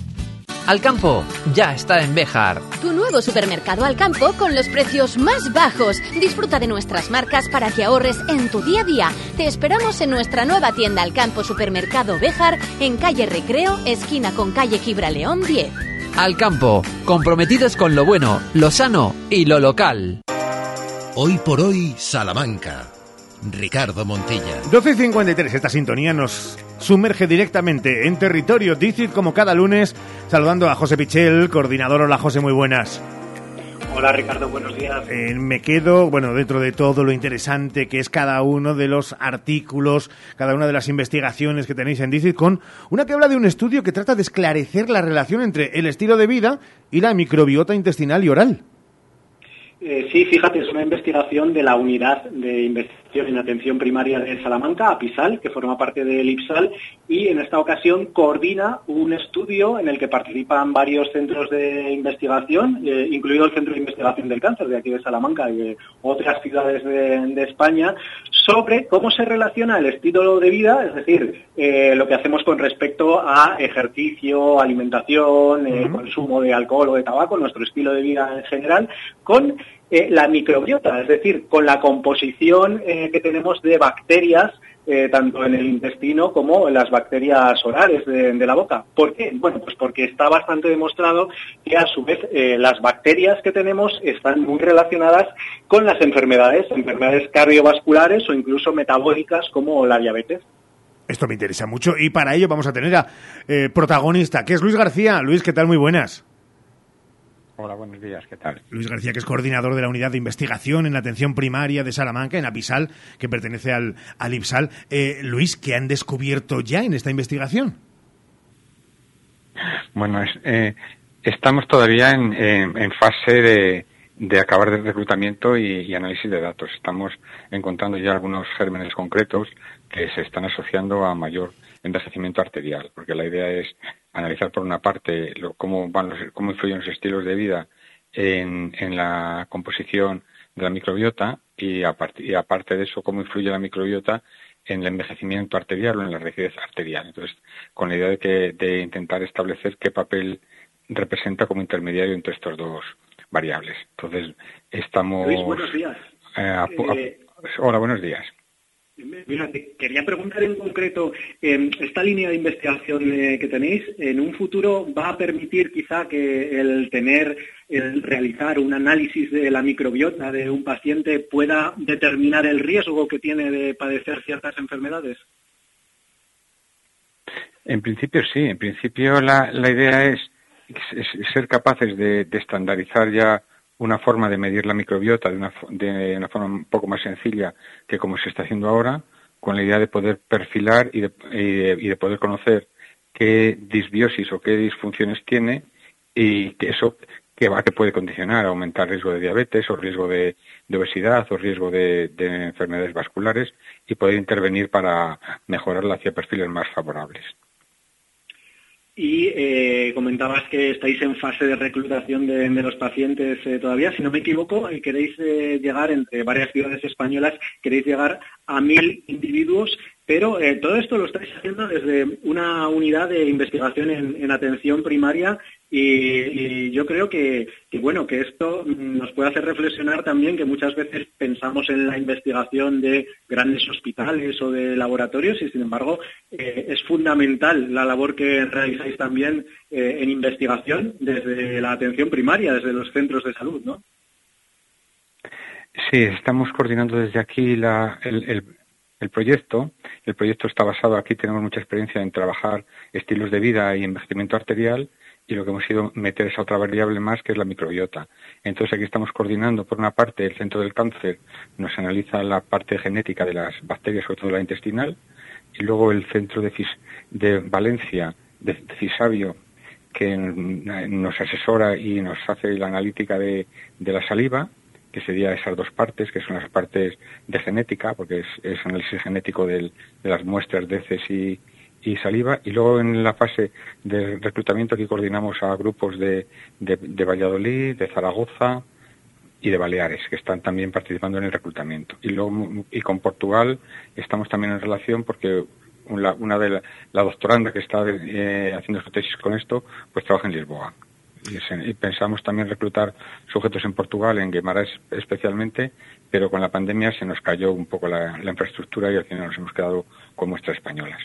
Speaker 26: Alcampo ya está en Béjar.
Speaker 27: Tu nuevo supermercado Alcampo con los precios más bajos. Disfruta de nuestras marcas para que ahorres en tu día a día. Te esperamos en nuestra nueva tienda Alcampo Supermercado Béjar en calle Recreo, esquina con calle Gibraleón 10.
Speaker 26: Alcampo, comprometidos con lo bueno, lo sano y lo local.
Speaker 9: Hoy por hoy, Salamanca. Ricardo Montilla.
Speaker 1: 12.53, esta sintonía nos sumerge directamente en territorio DICIT como cada lunes, saludando a José Pichel, coordinador. Hola José, muy buenas.
Speaker 28: Hola Ricardo, buenos días.
Speaker 1: Eh, me quedo, bueno, dentro de todo lo interesante que es cada uno de los artículos, cada una de las investigaciones que tenéis en DICIT, con una que habla de un estudio que trata de esclarecer la relación entre el estilo de vida y la microbiota intestinal y oral.
Speaker 28: Eh, sí, fíjate, es una investigación de la unidad de investigación en atención primaria de Salamanca, APISAL, que forma parte del IPSAL, y en esta ocasión coordina un estudio en el que participan varios centros de investigación, eh, incluido el Centro de Investigación del Cáncer de aquí de Salamanca y de otras ciudades de, España, sobre cómo se relaciona el estilo de vida, es decir, eh, lo que hacemos con respecto a ejercicio, alimentación, consumo de alcohol o de tabaco, nuestro estilo de vida en general, con eh, la microbiota, es decir, con la composición eh, que tenemos de bacterias eh, tanto en el intestino como en las bacterias orales de, la boca. ¿Por qué? Bueno, pues porque está bastante demostrado que a su vez las bacterias que tenemos están muy relacionadas con las enfermedades, enfermedades cardiovasculares o incluso metabólicas como la diabetes.
Speaker 1: Esto me interesa mucho y para ello vamos a tener a protagonista, que es Luis García. Luis, ¿qué tal? Muy buenas.
Speaker 29: Hola, buenos días, ¿qué tal?
Speaker 1: Luis García, que es coordinador de la unidad de investigación en la atención primaria de Salamanca, en Apisal, que pertenece al, al IPSAL. Eh, Luis, ¿qué han descubierto ya en esta investigación?
Speaker 29: Bueno, eh, estamos todavía en, fase de, de, acabar el reclutamiento y, análisis de datos. Estamos encontrando ya algunos gérmenes concretos que se están asociando a mayor envejecimiento arterial, porque la idea es analizar por una parte cómo, van los, cómo influyen los estilos de vida en, la composición de la microbiota y, aparte de eso, cómo influye la microbiota en el envejecimiento arterial o en la rigidez arterial. Entonces, con la idea de, que, de intentar establecer qué papel representa como intermediario entre estos dos variables. Entonces, estamos...
Speaker 28: Luis, buenos días.
Speaker 29: Eh, eh, hola, buenos días.
Speaker 28: Mira, te quería preguntar en concreto, eh, esta línea de investigación eh, que tenéis, en un futuro va a permitir quizá que el tener, el realizar un análisis de la microbiota de un paciente pueda determinar el riesgo que tiene de padecer ciertas enfermedades.
Speaker 29: En principio sí, en principio la, idea es, ser capaces de estandarizar ya una forma de medir la microbiota de una, de una forma un poco más sencilla que como se está haciendo ahora, con la idea de poder perfilar y de, y de, poder conocer qué disbiosis o qué disfunciones tiene y que eso que va que puede condicionar, aumentar riesgo de diabetes o riesgo de, obesidad o riesgo de, de, enfermedades vasculares y poder intervenir para mejorarla hacia perfiles más favorables.
Speaker 28: Y eh, comentabas que estáis en fase de reclutación de, los pacientes eh, todavía. Si no me equivoco, eh, queréis llegar entre varias ciudades españolas, queréis llegar a mil individuos pero eh, todo esto lo estáis haciendo desde una unidad de investigación en, atención primaria y, yo creo que, bueno que esto nos puede hacer reflexionar también que muchas veces pensamos en la investigación de grandes hospitales o de laboratorios y sin embargo eh, es fundamental la labor que realizáis también eh, en investigación desde la atención primaria, desde los centros de salud, ¿no?
Speaker 29: Sí, estamos coordinando desde aquí el el proyecto. El proyecto está basado, aquí tenemos mucha experiencia en trabajar estilos de vida y envejecimiento arterial y lo que hemos ido meter esa otra variable más que es la microbiota. Entonces aquí estamos coordinando, por una parte, el Centro del Cáncer nos analiza la parte genética de las bacterias, sobre todo la intestinal, y luego el Centro de, Valencia, de, Cisavio, que nos asesora y nos hace la analítica de la saliva, que sería esas dos partes, que son las partes de genética, porque es, análisis genético de las muestras de heces y, saliva, y luego en la fase de reclutamiento aquí coordinamos a grupos de, de, Valladolid, de Zaragoza y de Baleares, que están también participando en el reclutamiento. Y luego y con Portugal estamos también en relación porque una, de la, la doctoranda que está eh, haciendo su tesis con esto, pues trabaja en Lisboa y, pensamos también reclutar sujetos en Portugal, en Guimarães especialmente, pero con la pandemia se nos cayó un poco la, infraestructura y al final nos hemos quedado con muestras españolas.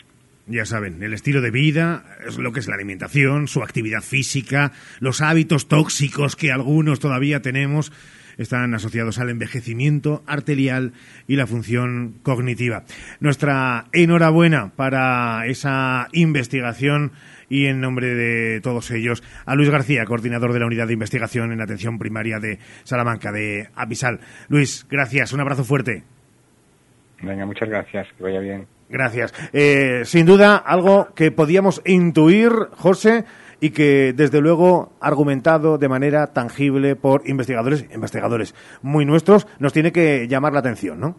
Speaker 1: Ya saben, el estilo de vida, lo que es la alimentación, su actividad física, los hábitos tóxicos que algunos todavía tenemos están asociados al envejecimiento arterial y la función cognitiva. Nuestra enhorabuena para esa investigación y en nombre de todos ellos a Luis García, coordinador de la Unidad de Investigación en Atención Primaria de Salamanca, de Apisal. Luis, gracias, un abrazo fuerte.
Speaker 29: Venga, muchas gracias, que vaya bien.
Speaker 1: Gracias. Eh, sin duda, algo que podíamos intuir, José, y que desde luego argumentado de manera tangible por investigadores, investigadores muy nuestros, nos tiene que llamar la atención, ¿no?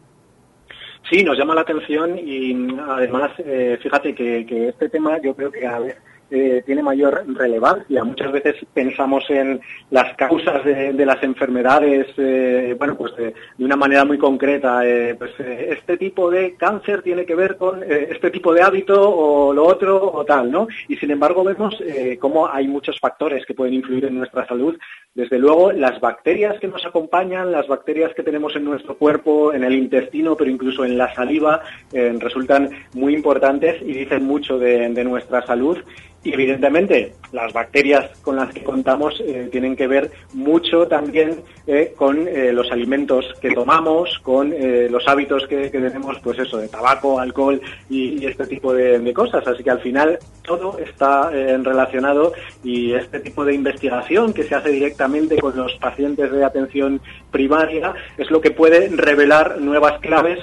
Speaker 28: Sí, nos llama la atención y además, eh, fíjate que, que, este tema yo creo que a vez eh, tiene mayor relevancia. Muchas veces pensamos en las causas de, las enfermedades, eh, bueno, pues de, una manera muy concreta. Eh, pues este tipo de cáncer tiene que ver con este tipo de hábito o lo otro o tal, ¿no? Y sin embargo vemos cómo hay muchos factores que pueden influir en nuestra salud. Desde luego, las bacterias que nos acompañan, las bacterias que tenemos en nuestro cuerpo, en el intestino, pero incluso en la saliva, resultan muy importantes y dicen mucho de nuestra salud. Y evidentemente las bacterias con las que contamos eh, tienen que ver mucho también eh, con eh, los alimentos que tomamos, con los hábitos que, tenemos, pues eso, de tabaco, alcohol y, este tipo de, de, cosas. Así que al final todo está relacionado y este tipo de investigación que se hace directamente con los pacientes de atención primaria es lo que puede revelar nuevas claves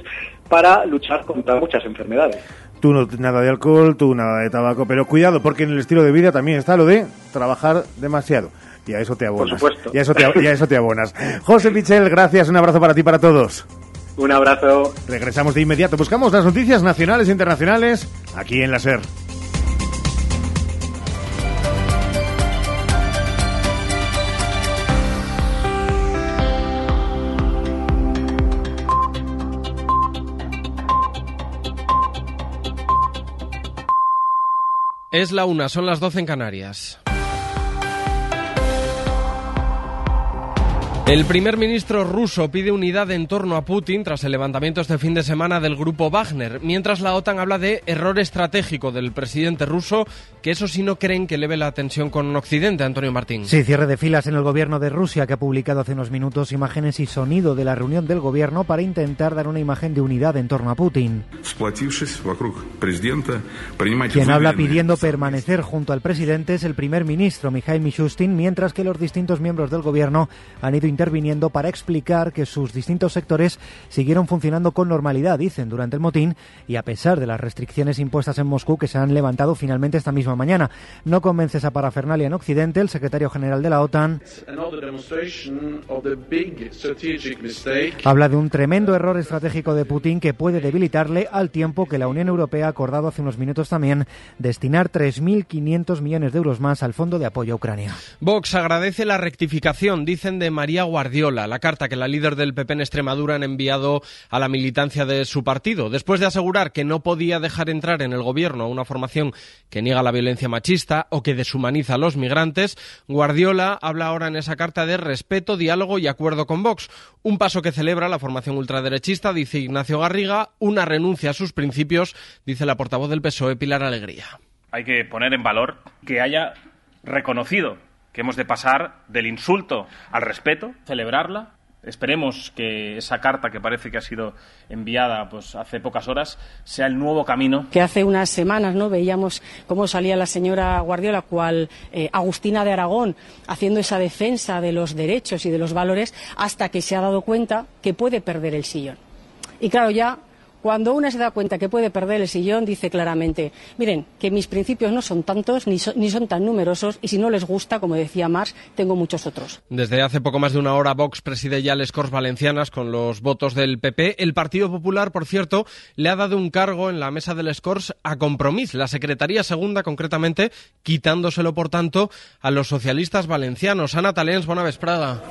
Speaker 28: para luchar contra muchas enfermedades.
Speaker 1: Tú no nada de alcohol, tú nada de tabaco, pero cuidado, porque en el estilo de vida también está lo de trabajar demasiado. Y a eso te abonas.
Speaker 28: Por supuesto.
Speaker 1: Y a eso te, y a eso te abonas. José Pichel, gracias, un abrazo para ti y para todos.
Speaker 28: Un abrazo.
Speaker 1: Regresamos de inmediato. Buscamos las noticias nacionales e internacionales aquí en la SER.
Speaker 30: Es la una, son las 12 en Canarias. El primer ministro ruso pide unidad en torno a Putin tras el levantamiento este fin de semana del grupo Wagner, mientras la OTAN habla de error estratégico del presidente ruso, que eso sí no creen que eleve la tensión con Occidente, Antonio Martín.
Speaker 31: Sí, cierre de filas en el gobierno de Rusia, que ha publicado hace unos minutos imágenes y sonido de la reunión del gobierno para intentar dar una imagen de unidad en torno a Putin. Quien habla pidiendo permanecer junto al presidente es el primer ministro, Mikhail Mishustin, mientras que los distintos miembros del gobierno han ido interviniendo para explicar que sus distintos sectores siguieron funcionando con normalidad, dicen, durante el motín y a pesar de las restricciones impuestas en Moscú que se han levantado finalmente esta misma mañana. No convence esa parafernalia en Occidente el secretario general de la OTAN. Habla de un tremendo error estratégico de Putin que puede debilitarle al tiempo que la Unión Europea ha acordado hace unos minutos también destinar 3.500 millones de euros más al Fondo de Apoyo a Ucrania.
Speaker 30: Vox agradece la rectificación, dicen, de María Guardiola, la carta que la líder del PP en Extremadura han enviado a la militancia de su partido. Después de asegurar que no podía dejar entrar en el gobierno a una formación que niega la violencia machista o que deshumaniza a los migrantes, Guardiola habla ahora en esa carta de respeto, diálogo y acuerdo con Vox. Un paso que celebra la formación ultraderechista, dice Ignacio Garriga, una renuncia a sus principios, dice la portavoz del PSOE, Pilar Alegría.
Speaker 32: Hay que poner en valor que haya reconocido que hemos de pasar del insulto al respeto, celebrarla. Esperemos que esa carta que parece que ha sido enviada pues hace pocas horas sea el nuevo camino.
Speaker 33: Que hace unas semanas no veíamos cómo salía la señora Guardiola, cual eh, Agustina de Aragón, haciendo esa defensa de los derechos y de los valores, hasta que se ha dado cuenta que puede perder el sillón. Y claro, ya cuando una se da cuenta que puede perder el sillón, dice claramente, miren, que mis principios no son tantos ni, ni, son tan numerosos y si no les gusta, como decía Marx, tengo muchos otros.
Speaker 30: Desde hace poco más de una hora, Vox preside ya las Corts Valencianas con los votos del PP. El Partido Popular, por cierto, le ha dado un cargo en la mesa del Corts a Compromís, la Secretaría Segunda concretamente, quitándoselo, por tanto, a los socialistas valencianos. Ana Talens, buena vesprada.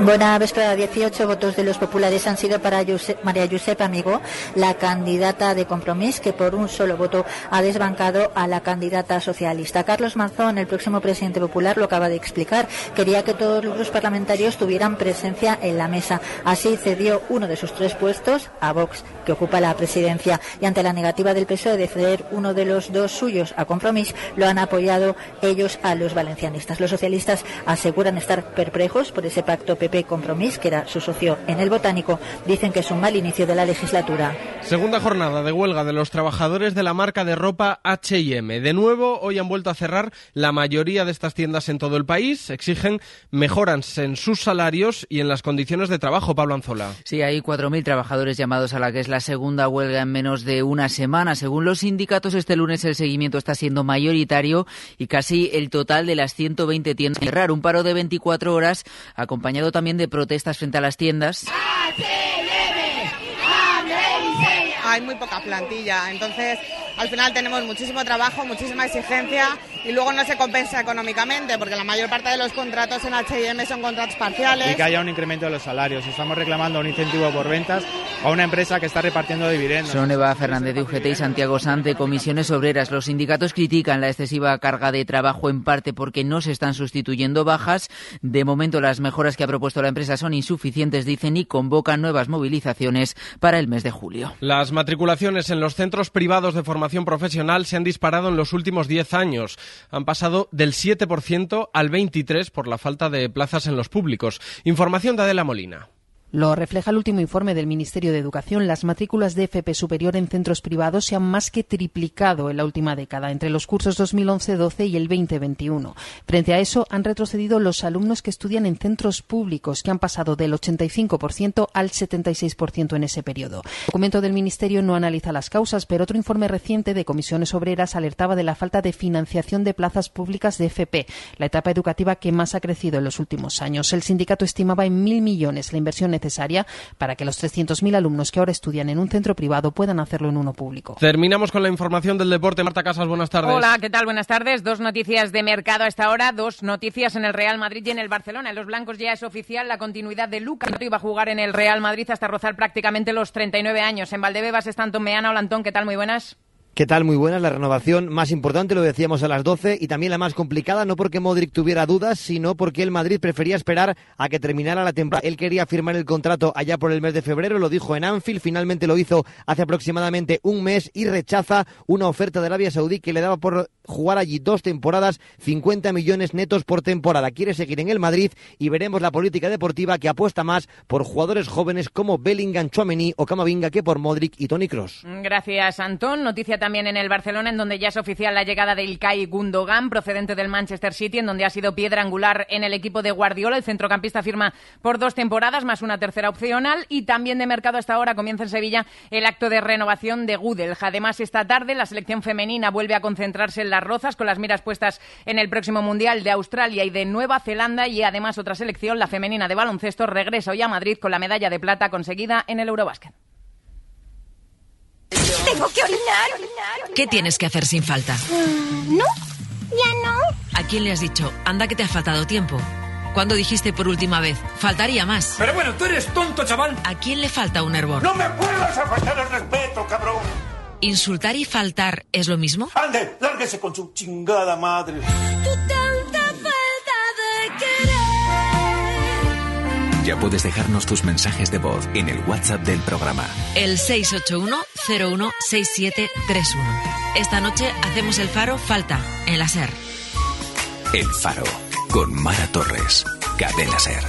Speaker 34: Buena vesprada. 18 votos de los populares han sido para María Josep Amigo, la candidata de Compromís, que por un solo voto ha desbancado a la candidata socialista. Carlos Manzón, el próximo presidente popular, lo acaba de explicar. Quería que todos los parlamentarios tuvieran presencia en la mesa. Así cedió uno de sus tres puestos a Vox, que ocupa la presidencia. Y ante la negativa del PSOE de ceder uno de los dos suyos a Compromís, lo han apoyado ellos a los valencianistas. Los socialistas aseguran estar perplejos por ese pacto PP Compromís, que era su socio en el Botánico, dicen que es un mal inicio de la legislatura.
Speaker 30: Segunda jornada de huelga de los trabajadores de la marca de ropa H&M. De nuevo, hoy han vuelto a cerrar la mayoría de estas tiendas en todo el país. Exigen mejoras en sus salarios y en las condiciones de trabajo. Pablo Anzola.
Speaker 35: Sí, hay 4.000 trabajadores llamados a la que es la segunda huelga en menos de una semana. Según los sindicatos, este lunes el seguimiento está siendo mayoritario y casi el total de las 120 tiendas cerrar. Un paro de 24 horas acompañado también de protestas frente a las tiendas.
Speaker 36: Hay muy poca plantilla, entonces al final tenemos muchísimo trabajo, muchísima exigencia y luego no se compensa económicamente porque la mayor parte de los contratos en H&M son contratos parciales.
Speaker 37: Y que haya un incremento de los salarios. Estamos reclamando un incentivo por ventas a una empresa que está repartiendo dividendos.
Speaker 35: Son Eva Fernández de UGT y Santiago Sante, comisiones obreras. Los sindicatos critican la excesiva carga de trabajo en parte porque no se están sustituyendo bajas. De momento las mejoras que ha propuesto la empresa son insuficientes, dicen, y convocan nuevas movilizaciones para el mes de julio.
Speaker 30: Las matriculaciones en los centros privados de formación profesional se han disparado en los últimos 10 años. Han pasado del 7% al 23% por la falta de plazas en los públicos. Información de Adela Molina.
Speaker 38: Lo refleja el último informe del Ministerio de Educación. Las matrículas de FP superior en centros privados se han más que triplicado en la última década, entre los cursos 2011-12 y el 2021. Frente a eso, han retrocedido los alumnos que estudian en centros públicos, que han pasado del 85% al 76% en ese periodo. El documento del Ministerio no analiza las causas, pero otro informe reciente de comisiones obreras alertaba de la falta de financiación de plazas públicas de FP, la etapa educativa que más ha crecido en los últimos años. El sindicato estimaba en mil millones la inversión necesaria para que los 300.000 alumnos que ahora estudian en un centro privado puedan hacerlo en uno público.
Speaker 30: Terminamos con la información del deporte. Marta Casas, buenas tardes.
Speaker 39: Hola, ¿qué tal? Buenas tardes. Dos noticias de mercado a esta hora, dos noticias en el Real Madrid y en el Barcelona. En los blancos ya es oficial la continuidad de Luca. Iba a jugar en el Real Madrid hasta rozar prácticamente los 39 años. En Valdebebas están Tom Meana. Hola, Antón, ¿qué tal? Muy buenas.
Speaker 40: ¿Qué tal? Muy buena. La renovación más importante, lo decíamos a las 12, y también la más complicada, no porque Modric tuviera dudas, sino porque el Madrid prefería esperar a que terminara la temporada. Él quería firmar el contrato allá por el mes de febrero, lo dijo en Anfield, finalmente lo hizo hace aproximadamente un mes y rechaza una oferta de Arabia Saudí que le daba por jugar allí dos temporadas, 50 millones netos por temporada. Quiere seguir en el Madrid y veremos la política deportiva que apuesta más por jugadores jóvenes como Bellingham, Chouameni o Camavinga que por Modric y Toni Kroos.
Speaker 39: Gracias, Antón. Noticia también en el Barcelona, en donde ya es oficial la llegada de Ilkay Gundogan, procedente del Manchester City, en donde ha sido piedra angular en el equipo de Guardiola. El centrocampista firma por dos temporadas, más una tercera opcional. Y también de mercado hasta ahora comienza en Sevilla el acto de renovación de Gudel. Además, esta tarde la selección femenina vuelve a concentrarse en las rozas, con las miras puestas en el próximo Mundial de Australia y de Nueva Zelanda. Y además, otra selección, la femenina de baloncesto, regresa hoy a Madrid con la medalla de plata conseguida en el Eurobásquet.
Speaker 41: Tengo que orinar.
Speaker 21: ¿Qué tienes que hacer sin falta?
Speaker 41: Mm, no, ya no.
Speaker 21: ¿A quién le has dicho, anda que te ha faltado tiempo? ¿Cuándo dijiste por última vez? Faltaría más.
Speaker 42: Pero bueno, tú eres tonto, chaval.
Speaker 21: ¿A quién le falta un hervor?
Speaker 42: No me puedas faltar el respeto, cabrón.
Speaker 21: ¿Insultar y faltar es lo mismo?
Speaker 42: Ande, lárguese con su chingada madre.
Speaker 15: Ya puedes dejarnos tus mensajes de voz en el WhatsApp del programa.
Speaker 21: El 681-016731. Esta noche hacemos el faro Falta, en la SER.
Speaker 15: El Faro, con Mara Torres. Cadena Ser.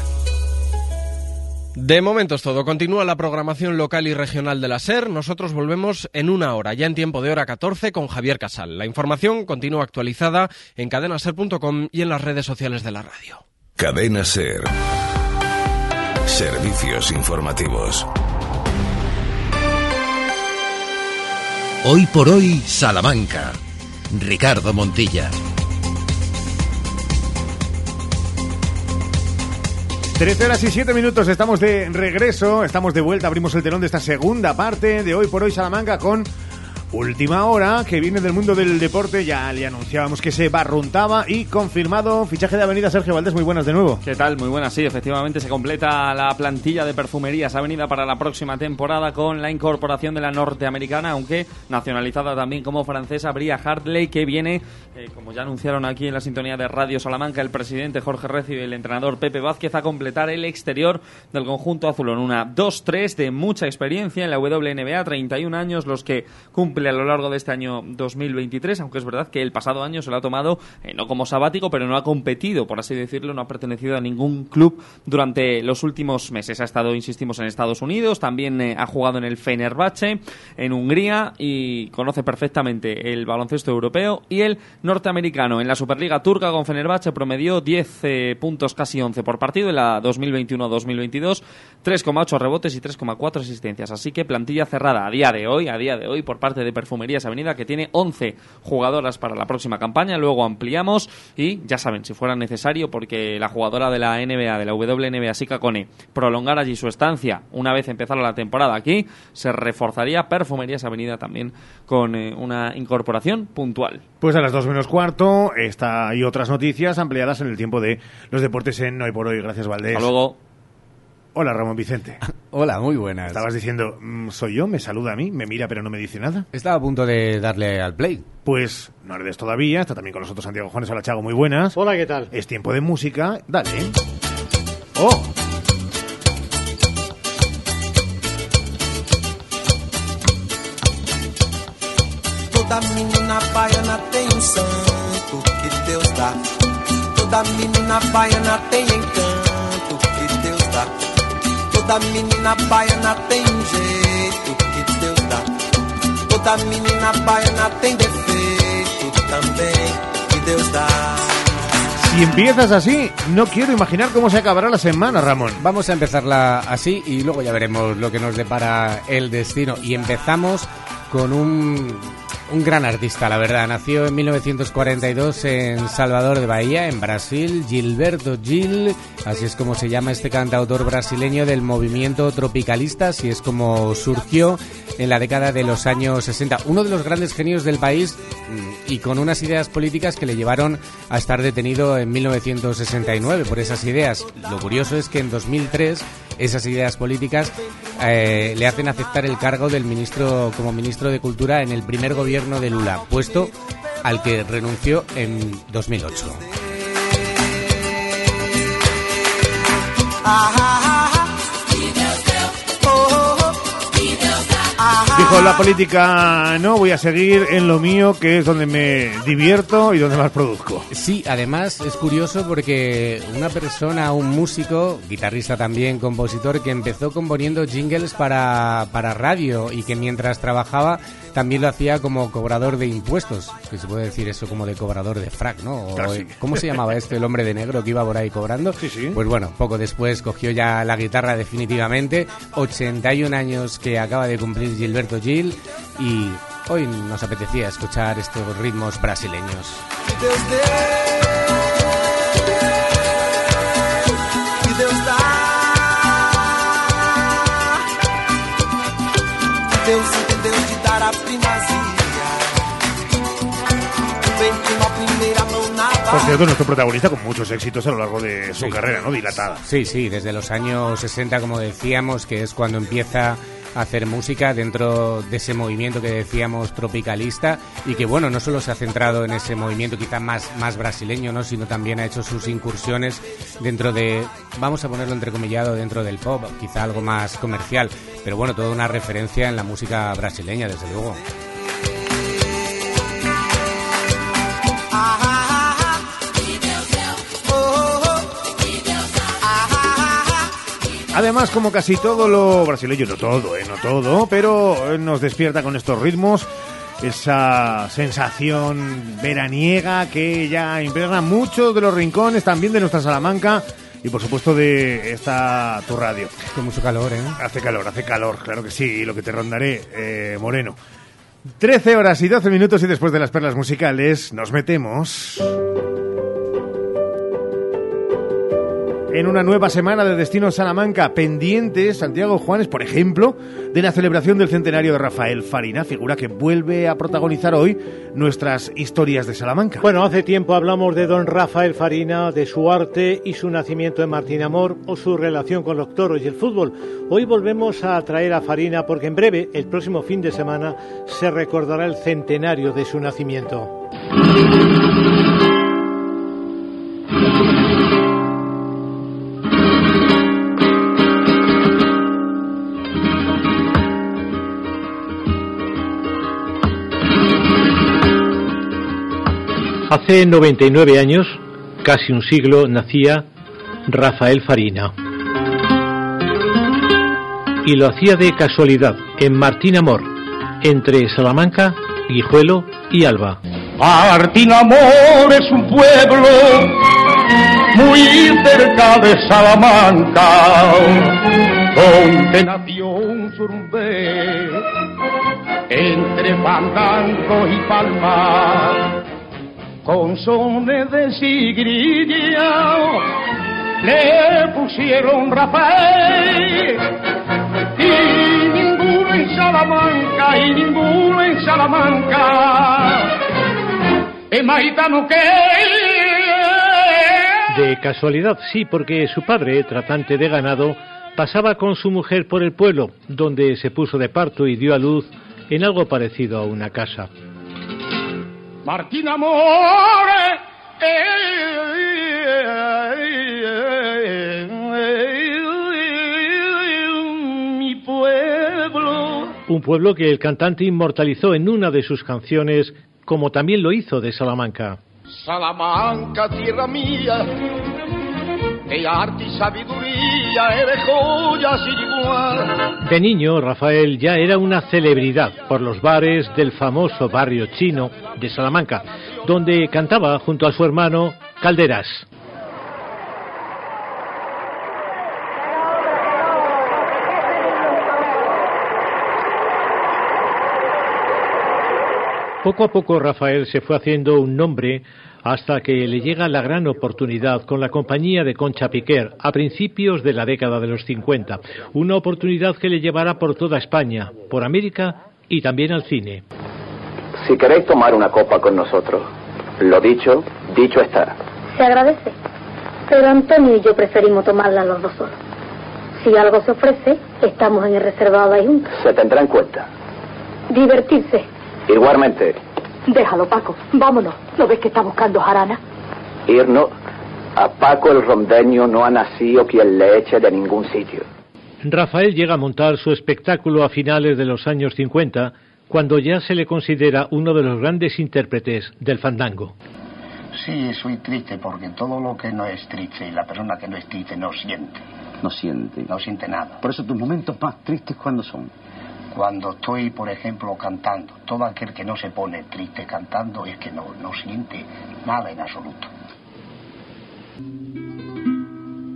Speaker 30: De momento es todo. Continúa la programación local y regional de la SER. Nosotros volvemos en una hora, ya en tiempo de hora 14, con Javier Casal. La información continúa actualizada en cadenaser.com y en las redes sociales de la radio.
Speaker 9: Cadena Ser. Servicios informativos. Hoy por hoy, Salamanca. Ricardo Montilla.
Speaker 1: 13 horas y 7 minutos, estamos de regreso, estamos de vuelta, abrimos el telón de esta segunda parte de Hoy por Hoy Salamanca con Última hora, que viene del mundo del deporte, ya le anunciábamos que se barruntaba y confirmado fichaje de Avenida Sergio Valdés, muy buenas de nuevo.
Speaker 3: ¿Qué tal? Muy buenas, sí, efectivamente se completa la plantilla de perfumerías Avenida para la próxima temporada con la incorporación de la norteamericana, aunque nacionalizada también como francesa, Bria Hartley, que viene, eh, como ya anunciaron aquí en la sintonía de Radio Salamanca, el presidente Jorge Recio y el entrenador Pepe Vázquez a completar el exterior del conjunto azulón. Una 2-3 de mucha experiencia en la WNBA, 31 años los que cumplen a lo largo de este año 2023, aunque es verdad que el pasado año se lo ha tomado eh, no como sabático, pero no ha competido, por así decirlo, no ha pertenecido a ningún club durante los últimos meses. Ha estado, insistimos, en Estados Unidos, también eh, ha jugado en el Fenerbahce, en Hungría y conoce perfectamente el baloncesto europeo y el norteamericano. En la Superliga turca con Fenerbahce promedió 10 eh, puntos, casi 11 por partido en la 2021-2022, 3,8 rebotes y 3,4 asistencias. Así que plantilla cerrada a día de hoy, a día de hoy por parte de Perfumerías Avenida que tiene 11 jugadoras para la próxima campaña. Luego ampliamos y ya saben, si fuera necesario, porque la jugadora de la NBA, de la WNBA, Sika Cone, prolongar allí su estancia una vez empezara la temporada aquí, se reforzaría Perfumerías Avenida también con eh, una incorporación puntual.
Speaker 1: Pues a las 2 menos cuarto, esta y otras noticias ampliadas en el tiempo de los deportes en Hoy por Hoy. Gracias, Valdés.
Speaker 3: Hasta luego.
Speaker 1: Hola, Ramón Vicente.
Speaker 43: Hola, muy buenas.
Speaker 1: Estabas diciendo, mm, soy yo, me saluda a mí, me mira pero no me dice nada.
Speaker 43: Estaba a punto de darle al play.
Speaker 1: Pues no eres todavía, está también con nosotros Santiago Juanes. Hola, Chago, muy buenas.
Speaker 2: Hola, ¿qué tal?
Speaker 1: Es tiempo de música, dale. ¡Oh!
Speaker 34: Toda menina baiana tem um santo que Deus dá. Toda menina baiana tem encanto. Toda menina baiana tem jeito que Deus dá. Toda menina baiana tem defeito também que Deus dá.
Speaker 1: Si empiezas así, no quiero imaginar cómo se acabará la semana, Ramón.
Speaker 43: Vamos a empezarla así y luego ya veremos lo que nos depara el destino. Y empezamos con un, un gran artista, la verdad. Nació en 1942 en Salvador de Bahía, en Brasil. Gilberto Gil, así es como se llama este cantautor brasileño del movimiento tropicalista, así es como surgió en la década de los años 60. Uno de los grandes genios del país mm, y con unas ideas políticas que le llevaron a estar detenido en 1969 por esas ideas. Lo curioso es que en 2003 esas ideas políticas eh, le hacen aceptar el cargo del ministro como ministro de Cultura en el primer gobierno de Lula, puesto al que renunció en 2008.
Speaker 1: Dijo la política, no, voy a seguir en lo mío, que es donde me divierto y donde más produzco.
Speaker 43: Sí, además es curioso porque una persona, un músico, guitarrista también, compositor, que empezó componiendo jingles para, para radio y que mientras trabajaba también lo hacía como cobrador de impuestos, que se puede decir eso como de cobrador de frac, ¿no? O,
Speaker 1: Casi.
Speaker 43: eh, ¿Cómo se llamaba este, el hombre de negro que iba por ahí cobrando? Pues bueno, poco después cogió ya la guitarra definitivamente, 81 años que acaba de cumplir Gilberto Gil y hoy nos apetecía escuchar estos ritmos brasileños.
Speaker 1: Por cierto, nuestro protagonista con muchos éxitos a lo largo de su
Speaker 43: Sí.
Speaker 1: carrera, ¿no? Dilatada.
Speaker 43: Sí, sí, desde los años 60, como decíamos, que es cuando empieza a hacer música dentro de ese movimiento que decíamos tropicalista y que, bueno, no solo se ha centrado en ese movimiento quizá más, más brasileño, ¿no? sino también ha hecho sus incursiones dentro de, vamos a ponerlo entrecomillado, dentro del pop, quizá algo más comercial, pero bueno, toda una referencia en la música brasileña, desde luego.
Speaker 1: Además, como casi todo lo brasileño, no todo, ¿eh? No todo, pero eh, nos despierta con estos ritmos esa sensación veraniega que ya impregna muchos de los rincones, también de nuestra Salamanca y por supuesto de esta tu radio.
Speaker 43: Con mucho calor, ¿eh?
Speaker 1: Hace calor, hace calor, claro que sí, y lo que te rondaré, eh, Moreno. 13 horas y 12 minutos y después de las perlas musicales nos metemos en una nueva semana de Destino Salamanca pendientes, Santiago Juanes, por ejemplo, de la celebración del centenario de Rafael Farina, figura que vuelve a protagonizar hoy nuestras historias de Salamanca.
Speaker 2: Bueno, hace tiempo hablamos de don Rafael Farina, de su arte y su nacimiento en Martín Amor o su relación con los toros y el fútbol. Hoy volvemos a traer a Farina porque en breve, el próximo fin de semana, se recordará el centenario de su nacimiento. Hace 99 años, casi un siglo, nacía Rafael Farina. Y lo hacía de casualidad, en Martín Amor, entre Salamanca, Guijuelo y Alba.
Speaker 44: Martín Amor es un pueblo muy cerca de Salamanca, donde nació un surumbé entre fandango y palma, con sones de sigrilla le pusieron Rafael y ninguno en Salamanca y ninguno en Salamanca es que
Speaker 2: De casualidad, sí, porque su padre, tratante de ganado, pasaba con su mujer por el pueblo, donde se puso de parto y dio a luz en algo parecido a una casa.
Speaker 44: Martín Amor mi pueblo
Speaker 2: Un pueblo que el cantante inmortalizó en una de sus canciones, como también lo hizo de Salamanca.
Speaker 44: Salamanca, tierra mía, de arte y sabiduría, igual.
Speaker 2: De niño, Rafael ya era una celebridad por los bares del famoso barrio chino de Salamanca, donde cantaba junto a su hermano Calderas. Poco a poco Rafael se fue haciendo un nombre hasta que le llega la gran oportunidad con la compañía de Concha Piquer a principios de la década de los 50. Una oportunidad que le llevará por toda España, por América y también al cine.
Speaker 45: Si queréis tomar una copa con nosotros, lo dicho, dicho está.
Speaker 46: Se agradece. Pero Antonio y yo preferimos tomarla los dos solos.
Speaker 47: Si algo se ofrece, estamos en el reservado de Junta.
Speaker 48: Se tendrá en cuenta.
Speaker 47: Divertirse.
Speaker 48: Igualmente,
Speaker 47: Déjalo, Paco. Vámonos. ¿No ves que está buscando jarana?
Speaker 48: irnos. A Paco el rondeño no ha nacido quien le eche de ningún sitio.
Speaker 49: Rafael llega a montar su espectáculo a finales de los años 50, cuando ya se le considera uno de los grandes intérpretes del fandango.
Speaker 50: Sí, soy triste porque todo lo que no es triste y la persona que no es triste no siente.
Speaker 51: No siente.
Speaker 50: No siente nada.
Speaker 51: Por eso tus momentos más tristes cuando son.
Speaker 50: Cuando estoy, por ejemplo, cantando, todo aquel que no se pone triste cantando es que no, no siente nada en absoluto.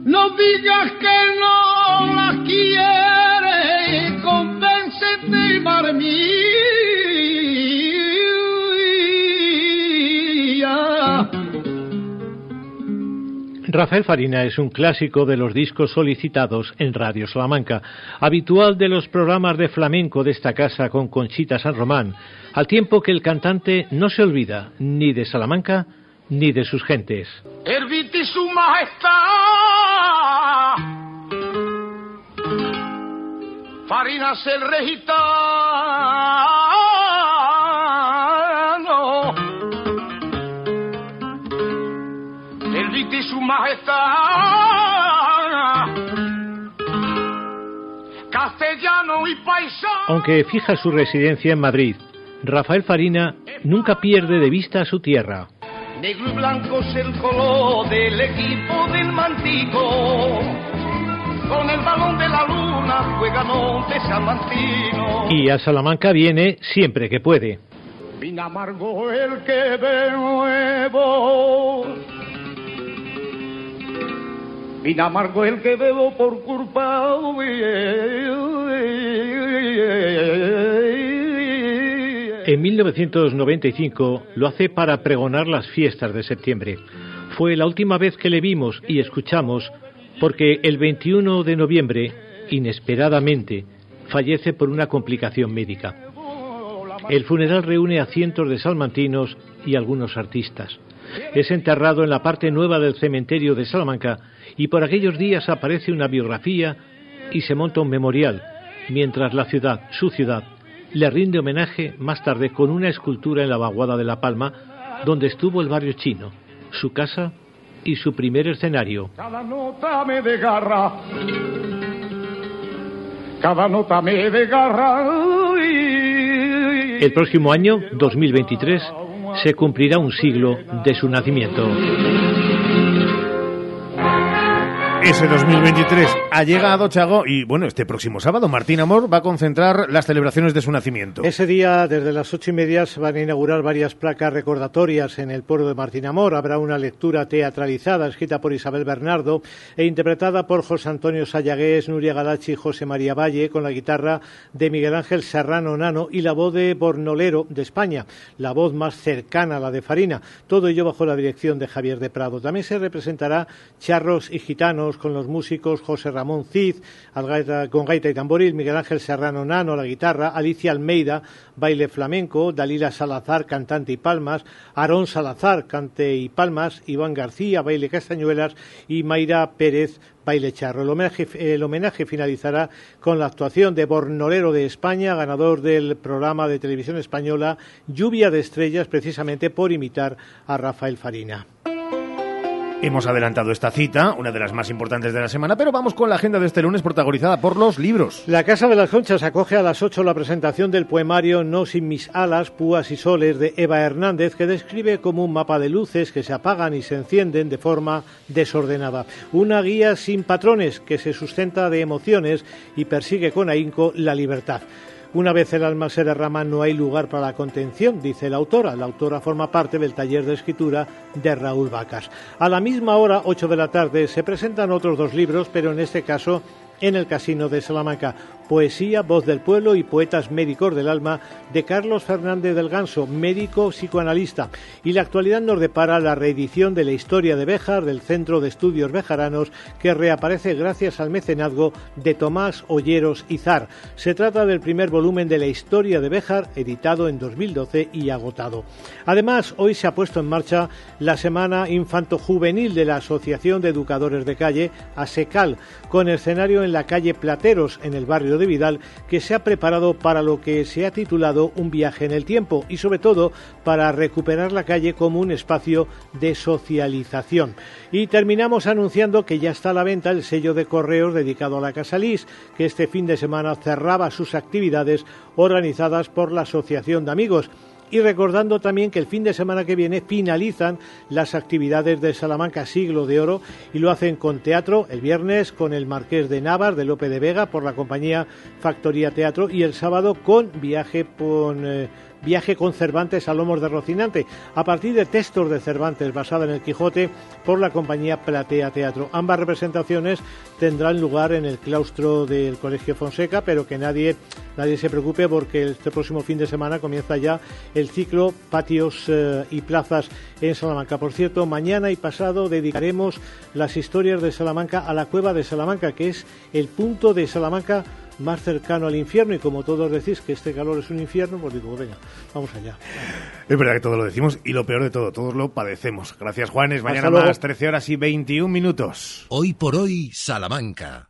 Speaker 52: No digas que no la quieres, convéncete, Marmilla.
Speaker 49: Rafael Farina es un clásico de los discos solicitados en Radio Salamanca, habitual de los programas de flamenco de esta casa con Conchita San Román, al tiempo que el cantante no se olvida ni de Salamanca ni de sus gentes.
Speaker 52: Herviti su majestad. Farinas el. Majestad. Castellano y paisano.
Speaker 49: Aunque fija su residencia en Madrid, Rafael Farina nunca pierde de vista su tierra.
Speaker 52: Negro y blanco es el color del equipo del Mantico. Con el balón de la luna juegan de San Martino.
Speaker 49: Y a Salamanca viene siempre que puede.
Speaker 52: Vino amargo el que ve nuevo. Vino amargo el que bebo por culpa.
Speaker 49: En 1995 lo hace para pregonar las fiestas de septiembre. Fue la última vez que le vimos y escuchamos porque el 21 de noviembre, inesperadamente, fallece por una complicación médica. El funeral reúne a cientos de salmantinos y algunos artistas. Es enterrado en la parte nueva del cementerio de Salamanca y por aquellos días aparece una biografía y se monta un memorial, mientras la ciudad, su ciudad, le rinde homenaje más tarde con una escultura en la vaguada de La Palma, donde estuvo el barrio chino, su casa y su primer escenario.
Speaker 52: Cada nota me desgarra. Cada nota me desgarra.
Speaker 49: El próximo año, 2023, se cumplirá un siglo de su nacimiento.
Speaker 1: Ese 2023 ha llegado, Chago, y bueno, este próximo sábado Martín Amor va a concentrar las celebraciones de su nacimiento.
Speaker 2: Ese día, desde las ocho y media, se van a inaugurar varias placas recordatorias en el pueblo de Martín Amor. Habrá una lectura teatralizada escrita por Isabel Bernardo e interpretada por José Antonio Sayagués, Nuria Galachi y José María Valle, con la guitarra de Miguel Ángel Serrano Nano y la voz de Bornolero de España, la voz más cercana a la de Farina. Todo ello bajo la dirección de Javier de Prado. También se representará charros y gitanos con los músicos José Ramón Cid, gaita- con gaita y tamboril, Miguel Ángel Serrano Nano la guitarra, Alicia Almeida, baile flamenco, Dalila Salazar, cantante y palmas, Aarón Salazar, cante y palmas, Iván García, baile castañuelas y Mayra Pérez, baile charro. El homenaje, el homenaje finalizará con la actuación de Bornolero de España, ganador del programa de televisión española Lluvia de Estrellas, precisamente por imitar a Rafael Farina.
Speaker 1: Hemos adelantado esta cita, una de las más importantes de la semana, pero vamos con la agenda de este lunes protagonizada por los libros.
Speaker 2: La Casa de las Conchas acoge a las 8 la presentación del poemario No sin mis alas, púas y soles de Eva Hernández, que describe como un mapa de luces que se apagan y se encienden de forma desordenada. Una guía sin patrones que se sustenta de emociones y persigue con ahínco la libertad. Una vez el alma se derrama no hay lugar para la contención, dice la autora. La autora forma parte del taller de escritura de Raúl Vacas. A la misma hora, 8 de la tarde, se presentan otros dos libros, pero en este caso en el Casino de Salamanca. Poesía, Voz del Pueblo y Poetas Médicos del Alma de Carlos Fernández del Ganso, médico psicoanalista. Y la actualidad nos depara la reedición de la historia de Béjar del Centro de Estudios Bejaranos que reaparece gracias al mecenazgo de Tomás Olleros Izar. Se trata del primer volumen de la historia de Béjar editado en 2012 y agotado. Además, hoy se ha puesto en marcha la Semana Infanto-Juvenil de la Asociación de Educadores de Calle, ASECAL, con escenario en la calle Plateros, en el barrio de Vidal, que se ha preparado para lo que se ha titulado Un viaje en el tiempo y sobre todo para recuperar la calle como un espacio de socialización. Y terminamos anunciando que ya está a la venta el sello de correos dedicado a la Casa Lis, que este fin de semana cerraba sus actividades organizadas por la Asociación de Amigos y recordando también que el fin de semana que viene finalizan las actividades de Salamanca Siglo de Oro y lo hacen con teatro el viernes con el Marqués de Navas de Lope de Vega por la compañía Factoría Teatro y el sábado con viaje con eh, Viaje con Cervantes a Lomos de Rocinante, a partir de textos de Cervantes basada en el Quijote por la compañía Platea Teatro. Ambas representaciones tendrán lugar en el claustro del Colegio Fonseca, pero que nadie, nadie se preocupe porque este próximo fin de semana comienza ya el ciclo Patios eh, y Plazas en Salamanca. Por cierto, mañana y pasado dedicaremos las historias de Salamanca a la Cueva de Salamanca, que es el punto de Salamanca más cercano al infierno y como todos decís que este calor es un infierno, pues digo, venga, vamos allá.
Speaker 1: Es verdad que todos lo decimos y lo peor de todo, todos lo padecemos. Gracias, Juanes. Mañana
Speaker 2: luego.
Speaker 1: más, 13 horas y 21 minutos.
Speaker 9: Hoy por hoy, Salamanca.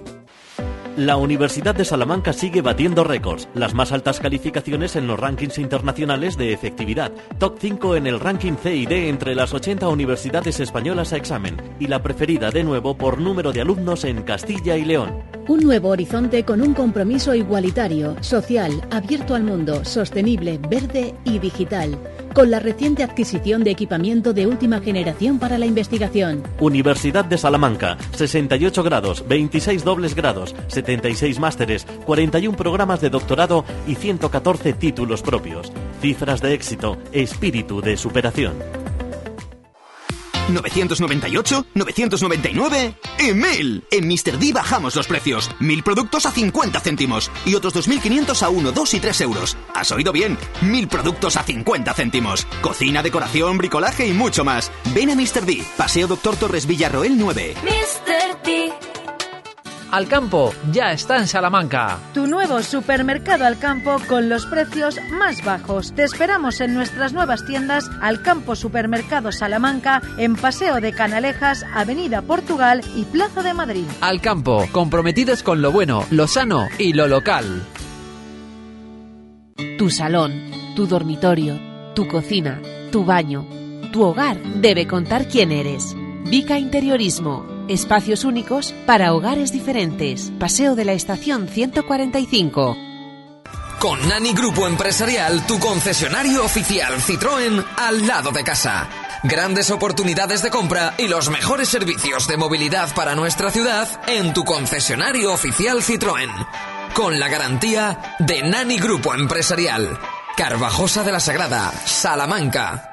Speaker 25: La Universidad de Salamanca sigue batiendo récords, las más altas calificaciones en los rankings internacionales de efectividad, top 5 en el ranking C y D entre las 80 universidades españolas a examen. Y la preferida de nuevo por número de alumnos en Castilla y León.
Speaker 53: Un nuevo horizonte con un compromiso igualitario, social, abierto al mundo, sostenible, verde y digital, con la reciente adquisición de equipamiento de última generación para la investigación.
Speaker 25: Universidad de Salamanca, 68 grados, 26 dobles grados, 76 másteres, 41 programas de doctorado y 114 títulos propios. Cifras de éxito, espíritu de superación.
Speaker 54: 998, 999 y 1000. En Mr. D bajamos los precios. 1000 productos a 50 céntimos y otros 2500 a 1, 2 y 3 euros. ¿Has oído bien? 1000 productos a 50 céntimos. Cocina, decoración, bricolaje y mucho más. Ven a Mr. D, Paseo Doctor Torres Villarroel 9.
Speaker 55: Mr. D.
Speaker 26: Al campo ya está en Salamanca.
Speaker 56: Tu nuevo supermercado al campo con los precios más bajos. Te esperamos en nuestras nuevas tiendas Al Campo Supermercado Salamanca en Paseo de Canalejas, Avenida Portugal y Plaza de Madrid.
Speaker 26: Al campo, comprometidos con lo bueno, lo sano y lo local.
Speaker 57: Tu salón, tu dormitorio, tu cocina, tu baño, tu hogar debe contar quién eres. Vica Interiorismo. Espacios únicos para hogares diferentes. Paseo de la Estación 145.
Speaker 58: Con Nani Grupo Empresarial, tu concesionario oficial Citroën al lado de casa. Grandes oportunidades de compra y los mejores servicios de movilidad para nuestra ciudad en tu concesionario oficial Citroën. Con la garantía de Nani Grupo Empresarial. Carvajosa de la Sagrada, Salamanca.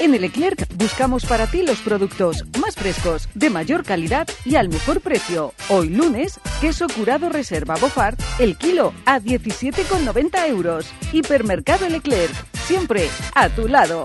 Speaker 14: En el buscamos para ti los productos más frescos, de mayor calidad y al mejor precio. Hoy lunes, queso curado reserva Bofart, el kilo a 17,90 euros. Hipermercado Leclerc, siempre a tu lado.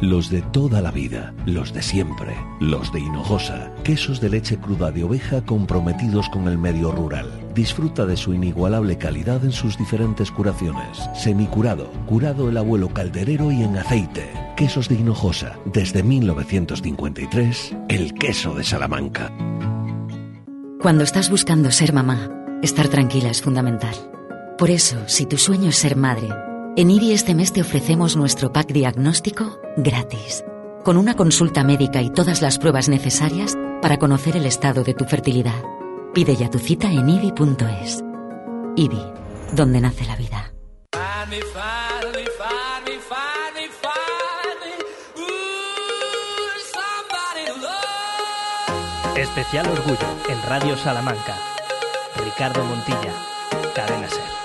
Speaker 59: Los de toda la vida, los de siempre, los de Hinojosa, quesos de leche cruda de oveja comprometidos con el medio rural. Disfruta de su inigualable calidad en sus diferentes curaciones. Semicurado, curado el abuelo calderero y en aceite. Quesos de Hinojosa, desde 1953, el queso de Salamanca.
Speaker 60: Cuando estás buscando ser mamá, estar tranquila es fundamental. Por eso, si tu sueño es ser madre, en IBI este mes te ofrecemos nuestro pack diagnóstico gratis, con una consulta médica y todas las pruebas necesarias para conocer el estado de tu fertilidad. Pide ya tu cita en IBI.es. IBI, donde nace la vida.
Speaker 61: Especial Orgullo en Radio Salamanca. Ricardo Montilla, Cadena Ser.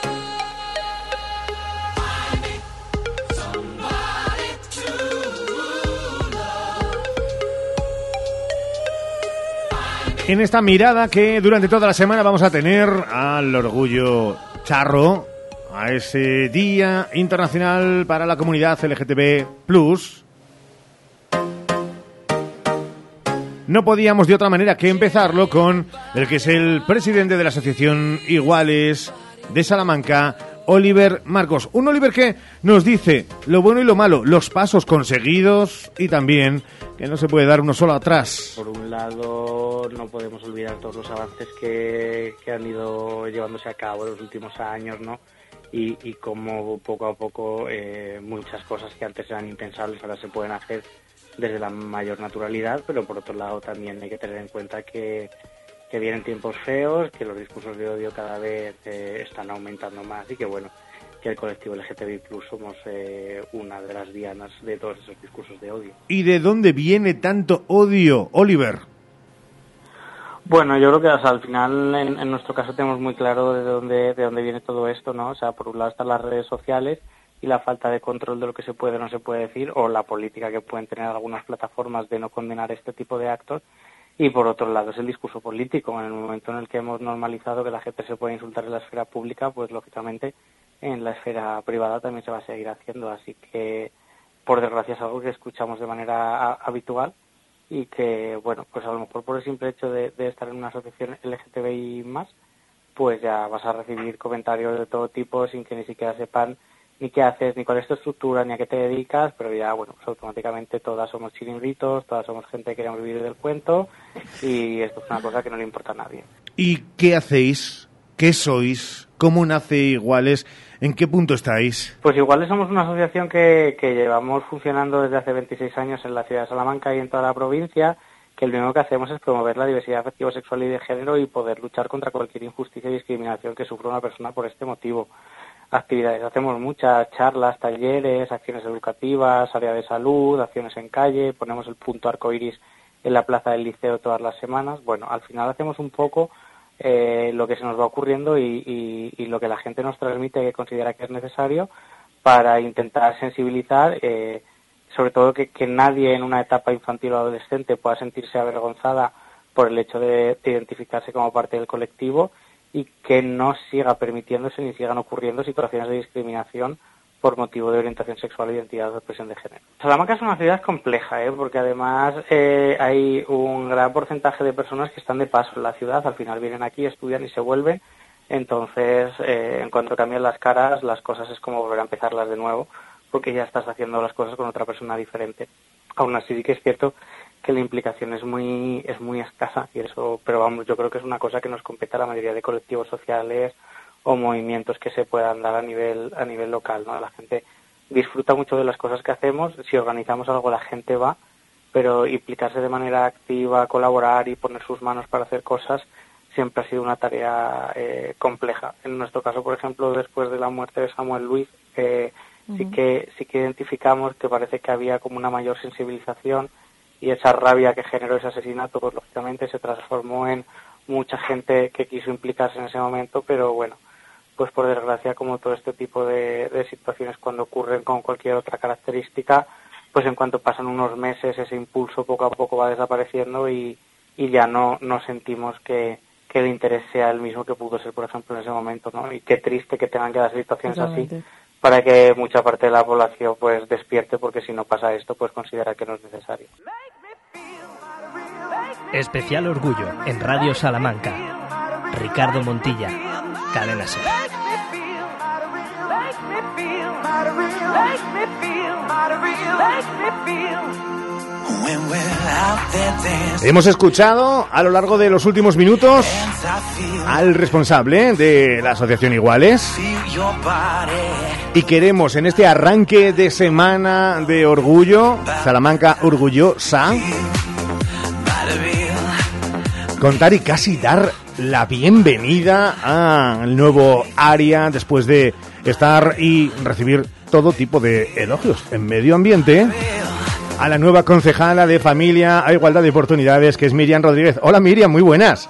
Speaker 1: En esta mirada que durante toda la semana vamos a tener al orgullo charro, a ese Día Internacional para la Comunidad LGTB no podíamos de otra manera que empezarlo con el que es el presidente de la Asociación Iguales de Salamanca, Oliver Marcos. Un Oliver que nos dice lo bueno y lo malo, los pasos conseguidos y también que no se puede dar uno solo atrás.
Speaker 62: Por un lado, no podemos olvidar todos los avances que, que han ido llevándose a cabo en los últimos años, ¿no? Y, y cómo poco a poco eh, muchas cosas que antes eran impensables ahora se pueden hacer desde la mayor naturalidad, pero por otro lado también hay que tener en cuenta que, que vienen tiempos feos, que los discursos de odio cada vez eh, están aumentando más y que bueno, que el colectivo LGTBI Plus somos eh, una de las dianas de todos esos discursos de odio.
Speaker 1: ¿Y de dónde viene tanto odio, Oliver?
Speaker 62: Bueno, yo creo que o sea, al final en, en, nuestro caso tenemos muy claro de dónde, de dónde viene todo esto, ¿no? O sea, por un lado están las redes sociales y la falta de control de lo que se puede o no se puede decir, o la política que pueden tener algunas plataformas de no condenar este tipo de actos, y por otro lado es el discurso político. En el momento en el que hemos normalizado que la gente se puede insultar en la esfera pública, pues lógicamente en la esfera privada también se va a seguir haciendo. Así que, por desgracia, es algo que escuchamos de manera habitual y que, bueno, pues a lo mejor por el simple hecho de, estar en una asociación LGTBI más, pues ya vas a recibir comentarios de todo tipo sin que ni siquiera sepan ni qué haces, ni cuál es tu estructura, ni a qué te dedicas, pero ya, bueno, pues automáticamente todas somos chiringuitos, todas somos gente que queremos vivir del cuento y esto es una cosa que no le importa a nadie.
Speaker 1: ¿Y qué hacéis? ¿Qué sois? ¿Cómo nace Iguales? ¿En qué punto estáis?
Speaker 62: Pues Iguales somos una asociación que, que llevamos funcionando desde hace 26 años en la ciudad de Salamanca y en toda la provincia, que lo único que hacemos es promover la diversidad afectivo, sexual y de género y poder luchar contra cualquier injusticia y discriminación que sufra una persona por este motivo actividades. Hacemos muchas charlas, talleres, acciones educativas, área de salud, acciones en calle, ponemos el punto arcoiris en la plaza del liceo todas las semanas. Bueno, al final hacemos un poco eh, lo que se nos va ocurriendo y, y, y, lo que la gente nos transmite que considera que es necesario para intentar sensibilizar, eh, sobre todo que, nadie en una etapa infantil o adolescente pueda sentirse avergonzada por el hecho de identificarse como parte del colectivo y que no siga permitiéndose ni sigan ocurriendo situaciones de discriminación por motivo de orientación sexual, identidad o expresión de género. Salamanca es una ciudad compleja, ¿eh? porque además eh, hay un gran porcentaje de personas que están de paso en la ciudad, al final vienen aquí, estudian y se vuelven, entonces eh, en cuanto cambian las caras, las cosas es como volver a empezarlas de nuevo, porque ya estás haciendo las cosas con otra persona diferente. Aún así sí que es cierto que la implicación es muy es muy escasa y eso pero vamos yo creo que es una cosa que nos compete a la mayoría de colectivos sociales o movimientos que se puedan dar a nivel a nivel local no la gente disfruta mucho de las cosas que hacemos si organizamos algo la gente va pero implicarse de manera activa colaborar y poner sus manos para hacer cosas siempre ha sido una tarea eh, compleja en nuestro caso por ejemplo después de la muerte de Samuel Luis eh, uh -huh. sí que sí que identificamos que parece que había como una mayor sensibilización y esa rabia que generó ese asesinato, pues lógicamente se transformó en mucha gente que quiso implicarse en ese momento, pero bueno, pues por desgracia, como todo este tipo de, situaciones cuando ocurren con cualquier otra característica, pues en cuanto pasan unos meses ese impulso poco a poco va desapareciendo y, y ya no, no sentimos que, que el interés sea el mismo que pudo ser, por ejemplo, en ese momento, ¿no? Y qué triste que tengan que dar situaciones así. Para que mucha parte de la población pues despierte porque si no pasa esto pues considera que no es necesario.
Speaker 61: Especial Orgullo en Radio Salamanca. Ricardo Montilla, Cadena Ser.
Speaker 1: Hemos escuchado a lo largo de los últimos minutos al responsable de la Asociación Iguales. Y queremos en este arranque de semana de orgullo, Salamanca orgullosa, contar y casi dar la bienvenida al nuevo área después de estar y recibir todo tipo de elogios en medio ambiente a la nueva concejala de familia a igualdad de oportunidades que es Miriam Rodríguez. Hola Miriam, muy buenas.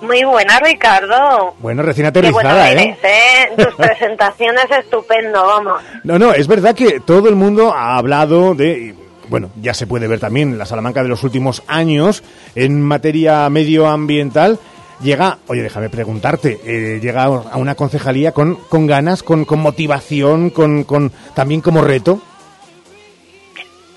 Speaker 63: Muy buena, Ricardo.
Speaker 1: Bueno, recién
Speaker 63: Qué bueno
Speaker 1: aterrizada,
Speaker 63: eres,
Speaker 1: ¿eh?
Speaker 63: ¿eh? Tus presentaciones estupendo, vamos.
Speaker 1: No, no, es verdad que todo el mundo ha hablado de, bueno, ya se puede ver también la Salamanca de los últimos años en materia medioambiental. Llega, oye, déjame preguntarte, eh, llega a una concejalía con, con ganas, con, con motivación, con, con también como reto.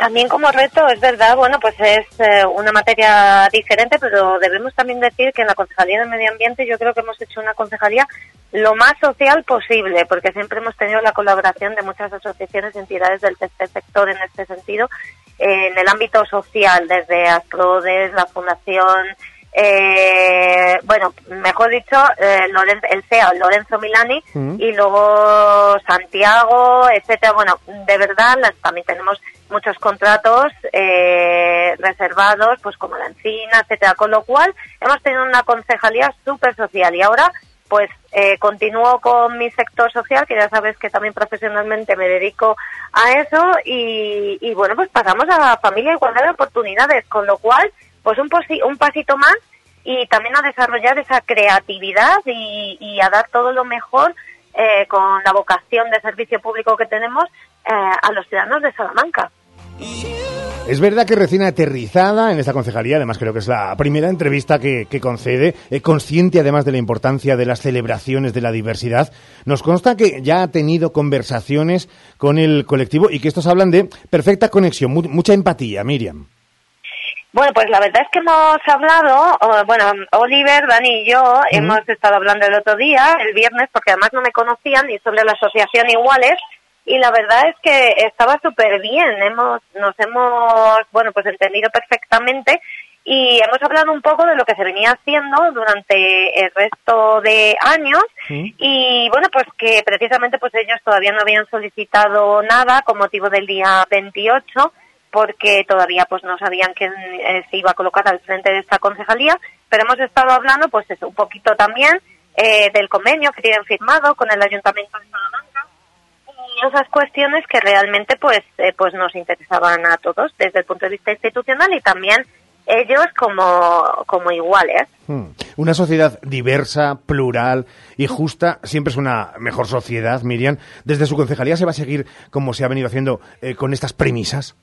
Speaker 63: También como reto, es verdad, bueno, pues es eh, una materia diferente, pero debemos también decir que en la Concejalía de Medio Ambiente yo creo que hemos hecho una concejalía lo más social posible, porque siempre hemos tenido la colaboración de muchas asociaciones y entidades del tercer sector en este sentido, eh, en el ámbito social, desde Asprodes, la Fundación, eh, bueno, mejor dicho, eh, Loren- el CEA, Lorenzo Milani,
Speaker 64: Mm.
Speaker 63: y luego Santiago, etcétera. Bueno, de verdad, las- también tenemos muchos contratos eh, reservados, pues como la encina, etcétera. Con lo cual, hemos tenido una concejalía súper social y ahora, pues eh, continúo con mi sector social, que ya sabes que también profesionalmente me dedico a eso y, y bueno, pues pasamos a familia igualdad de oportunidades, con lo cual, pues un, posi- un pasito más y también a desarrollar esa creatividad y, y a dar todo lo mejor eh, con la vocación de servicio público que tenemos eh, a los ciudadanos de Salamanca.
Speaker 1: Es verdad que recién aterrizada en esta concejalía, además creo que es la primera entrevista que, que concede, eh, consciente además de la importancia de las celebraciones de la diversidad, nos consta que ya ha tenido conversaciones con el colectivo y que estos hablan de perfecta conexión, mu- mucha empatía, Miriam.
Speaker 63: Bueno, pues la verdad es que hemos hablado, bueno, Oliver, Dani y yo hemos estado hablando el otro día, el viernes, porque además no me conocían y sobre la asociación Iguales, y la verdad es que estaba súper bien, hemos, nos hemos, bueno, pues entendido perfectamente y hemos hablado un poco de lo que se venía haciendo durante el resto de años y bueno, pues que precisamente pues ellos todavía no habían solicitado nada con motivo del día 28 porque todavía pues no sabían quién eh, se iba a colocar al frente de esta concejalía, pero hemos estado hablando pues eso, un poquito también eh, del convenio que tienen firmado con el Ayuntamiento de Salamanca esas cuestiones que realmente pues eh, pues nos interesaban a todos desde el punto de vista institucional y también ellos como, como iguales.
Speaker 1: Hmm. Una sociedad diversa, plural y justa siempre es una mejor sociedad, Miriam. Desde su concejalía se va a seguir como se ha venido haciendo eh, con estas premisas.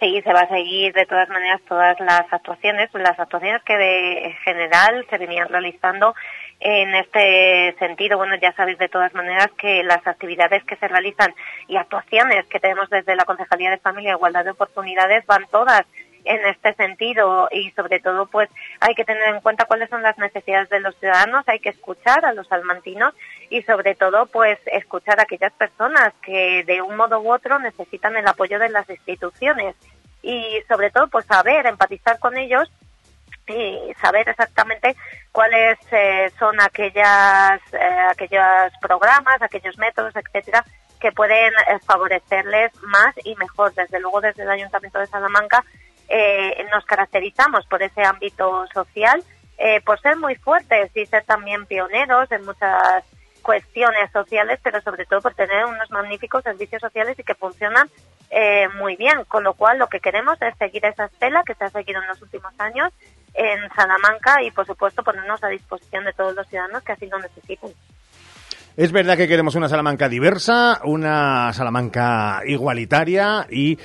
Speaker 63: Sí, se va a seguir de todas maneras todas las actuaciones, las actuaciones que de en general se venían realizando en este sentido. Bueno, ya sabéis de todas maneras que las actividades que se realizan y actuaciones que tenemos desde la Concejalía de Familia e Igualdad de Oportunidades van todas en este sentido y sobre todo pues hay que tener en cuenta cuáles son las necesidades de los ciudadanos, hay que escuchar a los salmantinos y sobre todo pues escuchar a aquellas personas que de un modo u otro necesitan el apoyo de las instituciones y sobre todo pues saber empatizar con ellos y saber exactamente cuáles eh, son aquellas eh, aquellos programas, aquellos métodos, etcétera, que pueden eh, favorecerles más y mejor. Desde luego, desde el Ayuntamiento de Salamanca eh, nos caracterizamos por ese ámbito social, eh, por ser muy fuertes y ser también pioneros en muchas cuestiones sociales, pero sobre todo por tener unos magníficos servicios sociales y que funcionan eh, muy bien. Con lo cual, lo que queremos es seguir esa estela que se ha seguido en los últimos años en Salamanca y, por supuesto, ponernos a disposición de todos los ciudadanos que así lo necesiten.
Speaker 1: Es verdad que queremos una Salamanca diversa, una Salamanca igualitaria y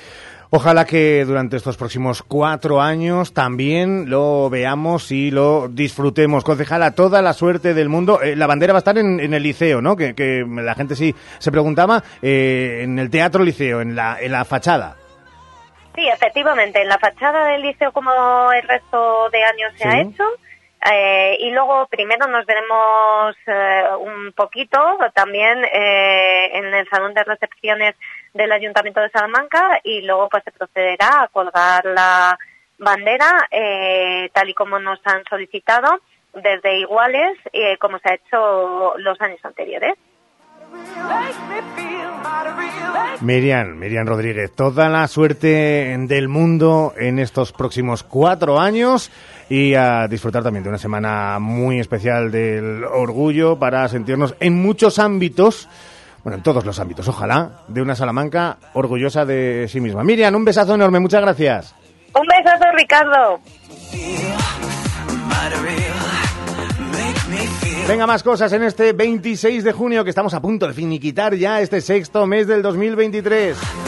Speaker 1: ojalá que durante estos próximos cuatro años también lo veamos y lo disfrutemos. Concejala, toda la suerte del mundo. Eh, la bandera va a estar en, en el liceo, ¿no? Que, la gente sí se preguntaba, eh, en el teatro liceo, en la, en la fachada.
Speaker 63: Sí, efectivamente, en la fachada del liceo como el resto de años se
Speaker 1: Sí.
Speaker 63: ha hecho. eh, y luego primero nos veremos eh, un poquito también eh, en el salón de recepciones del Ayuntamiento de Salamanca y luego pues se procederá a colgar la bandera eh, tal y como nos han solicitado desde iguales como se ha hecho los años anteriores.
Speaker 1: Miriam, Miriam Rodríguez, toda la suerte del mundo en estos próximos cuatro años y a disfrutar también de una semana muy especial del orgullo para sentirnos en muchos ámbitos, bueno, en todos los ámbitos, ojalá, de una Salamanca orgullosa de sí misma. Miriam, un besazo enorme, muchas gracias.
Speaker 63: Un besazo, Ricardo.
Speaker 1: Venga, más cosas en este 26 de junio que estamos a punto de finiquitar ya este sexto mes del 2023.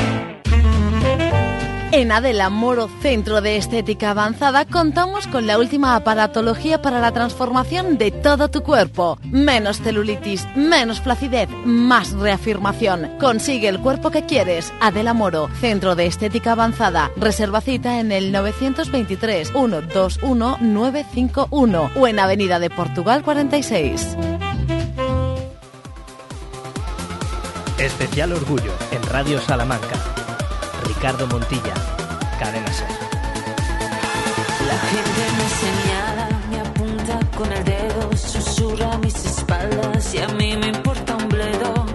Speaker 57: En Adela Moro Centro de Estética Avanzada contamos con la última aparatología para la transformación de todo tu cuerpo. Menos celulitis, menos flacidez, más reafirmación. Consigue el cuerpo que quieres. Adela Moro, Centro de Estética Avanzada. Reserva cita en el 923 121 951 o en Avenida de Portugal 46.
Speaker 61: Especial Orgullo en Radio Salamanca. Ricardo Montilla, Cadena Ser.
Speaker 65: La gente me señala, me apunta con el dedo, susurra a mis espaldas y a mí me importa un bledo.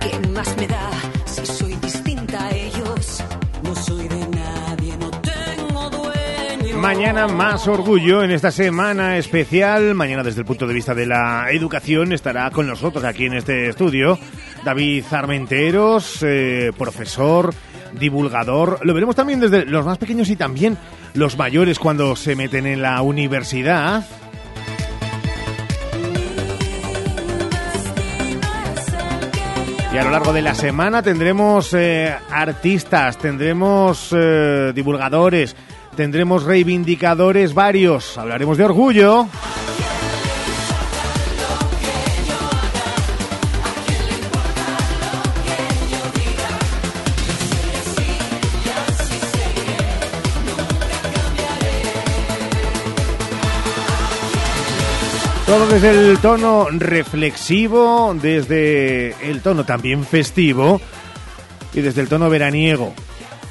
Speaker 65: ¿Qué más me da si soy distinta a ellos? No soy de nadie, no tengo dueño.
Speaker 1: Mañana más orgullo en esta semana especial. Mañana desde el punto de vista de la educación estará con nosotros aquí en este estudio David Armenteros, eh, profesor, divulgador. Lo veremos también desde los más pequeños y también los mayores cuando se meten en la universidad. Y a lo largo de la semana tendremos eh, artistas, tendremos eh, divulgadores, tendremos reivindicadores varios. Hablaremos de orgullo. Todo desde el tono reflexivo, desde el tono también festivo y desde el tono veraniego.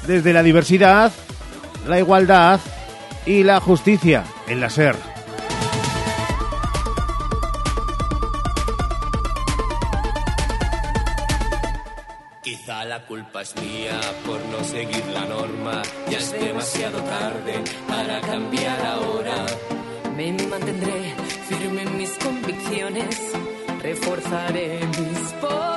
Speaker 1: Desde la diversidad, la igualdad y la justicia en la SER.
Speaker 64: Quizá la culpa es mía por no seguir la norma. Ya es demasiado tarde para cambiar ahora.
Speaker 65: Me mantendré firme en mis convicciones, reforzaré mis posiciones.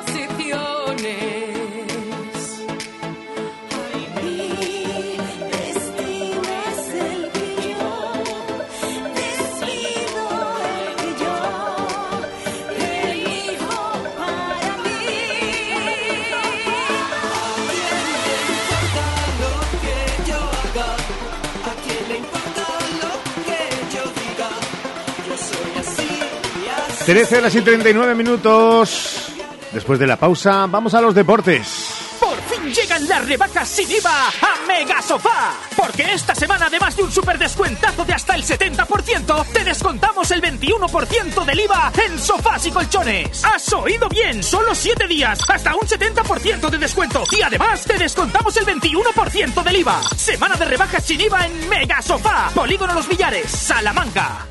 Speaker 64: 13 de las y
Speaker 1: 39 minutos. Después de la pausa, vamos a los deportes
Speaker 42: Por fin llegan las rebajas sin IVA a Mega Sofá. Porque esta semana, además de un super descuentazo de hasta el 70%, te descontamos el 21% del IVA en sofás y colchones. ¿Has oído bien? Solo 7 días, hasta un 70% de descuento. Y además, te descontamos el 21% del IVA. Semana de rebajas sin IVA en Mega Sofá. Polígono Los Villares, Salamanca.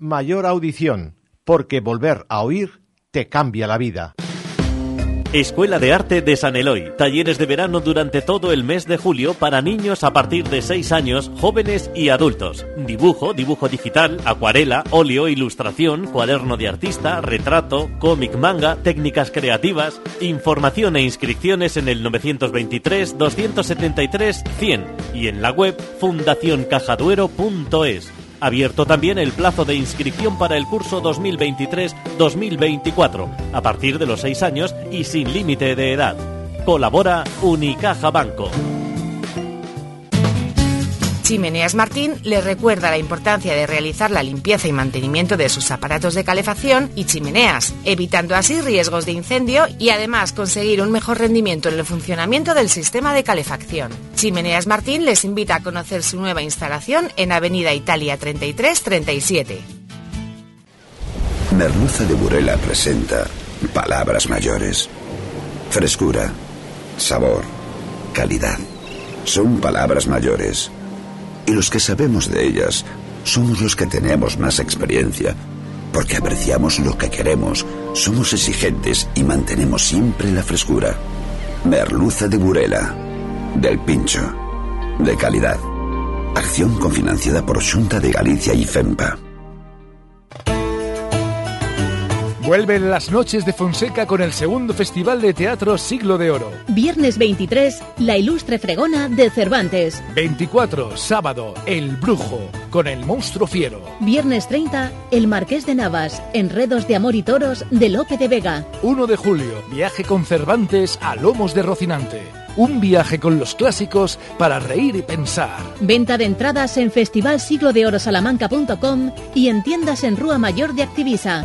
Speaker 66: Mayor Audición, porque volver a oír te cambia la vida.
Speaker 25: Escuela de Arte de San Eloy. Talleres de verano durante todo el mes de julio para niños a partir de 6 años, jóvenes y adultos. Dibujo, dibujo digital, acuarela, óleo, ilustración, cuaderno de artista, retrato, cómic manga, técnicas creativas. Información e inscripciones en el 923 273 100 y en la web fundacioncajaduero.es. Abierto también el plazo de inscripción para el curso 2023-2024, a partir de los 6 años y sin límite de edad. Colabora Unicaja Banco.
Speaker 67: Chimeneas Martín les recuerda la importancia de realizar la limpieza y mantenimiento de sus aparatos de calefacción y chimeneas, evitando así riesgos de incendio y además conseguir un mejor rendimiento en el funcionamiento del sistema de calefacción. Chimeneas Martín les invita a conocer su nueva instalación en Avenida Italia 3337.
Speaker 68: Merluza de Burela presenta palabras mayores. Frescura, sabor, calidad. Son palabras mayores. Y los que sabemos de ellas somos los que tenemos más experiencia, porque apreciamos lo que queremos, somos exigentes y mantenemos siempre la frescura. Merluza de Burela, del Pincho, de calidad. Acción cofinanciada por Junta de Galicia y FEMPA.
Speaker 69: Vuelven las noches de Fonseca con el segundo Festival de Teatro Siglo de Oro.
Speaker 70: Viernes 23, La Ilustre Fregona de Cervantes.
Speaker 69: 24, sábado, El Brujo, con el monstruo fiero.
Speaker 70: Viernes 30, El Marqués de Navas, Enredos de Amor y Toros de Lope de Vega.
Speaker 69: 1 de julio, viaje con Cervantes a Lomos de Rocinante. Un viaje con los clásicos para reír y pensar.
Speaker 70: Venta de entradas en festivalsiglodeorosalamanca.com y en tiendas en Rúa Mayor de Activisa.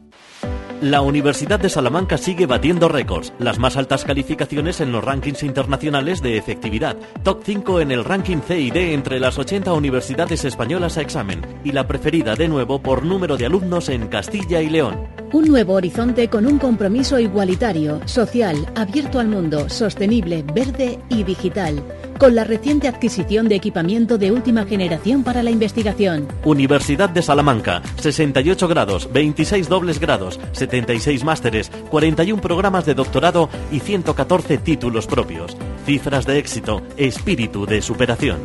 Speaker 25: La Universidad de Salamanca sigue batiendo récords, las más altas calificaciones en los rankings internacionales de efectividad, top 5 en el ranking CID entre las 80 universidades españolas a examen y la preferida de nuevo por número de alumnos en Castilla y León.
Speaker 70: Un nuevo horizonte con un compromiso igualitario, social, abierto al mundo, sostenible, verde y digital, con la reciente adquisición de equipamiento de última generación para la investigación.
Speaker 25: Universidad de Salamanca, 68 grados, 26 dobles grados, 76 másteres, 41 programas de doctorado y 114 títulos propios. Cifras de éxito, espíritu de superación.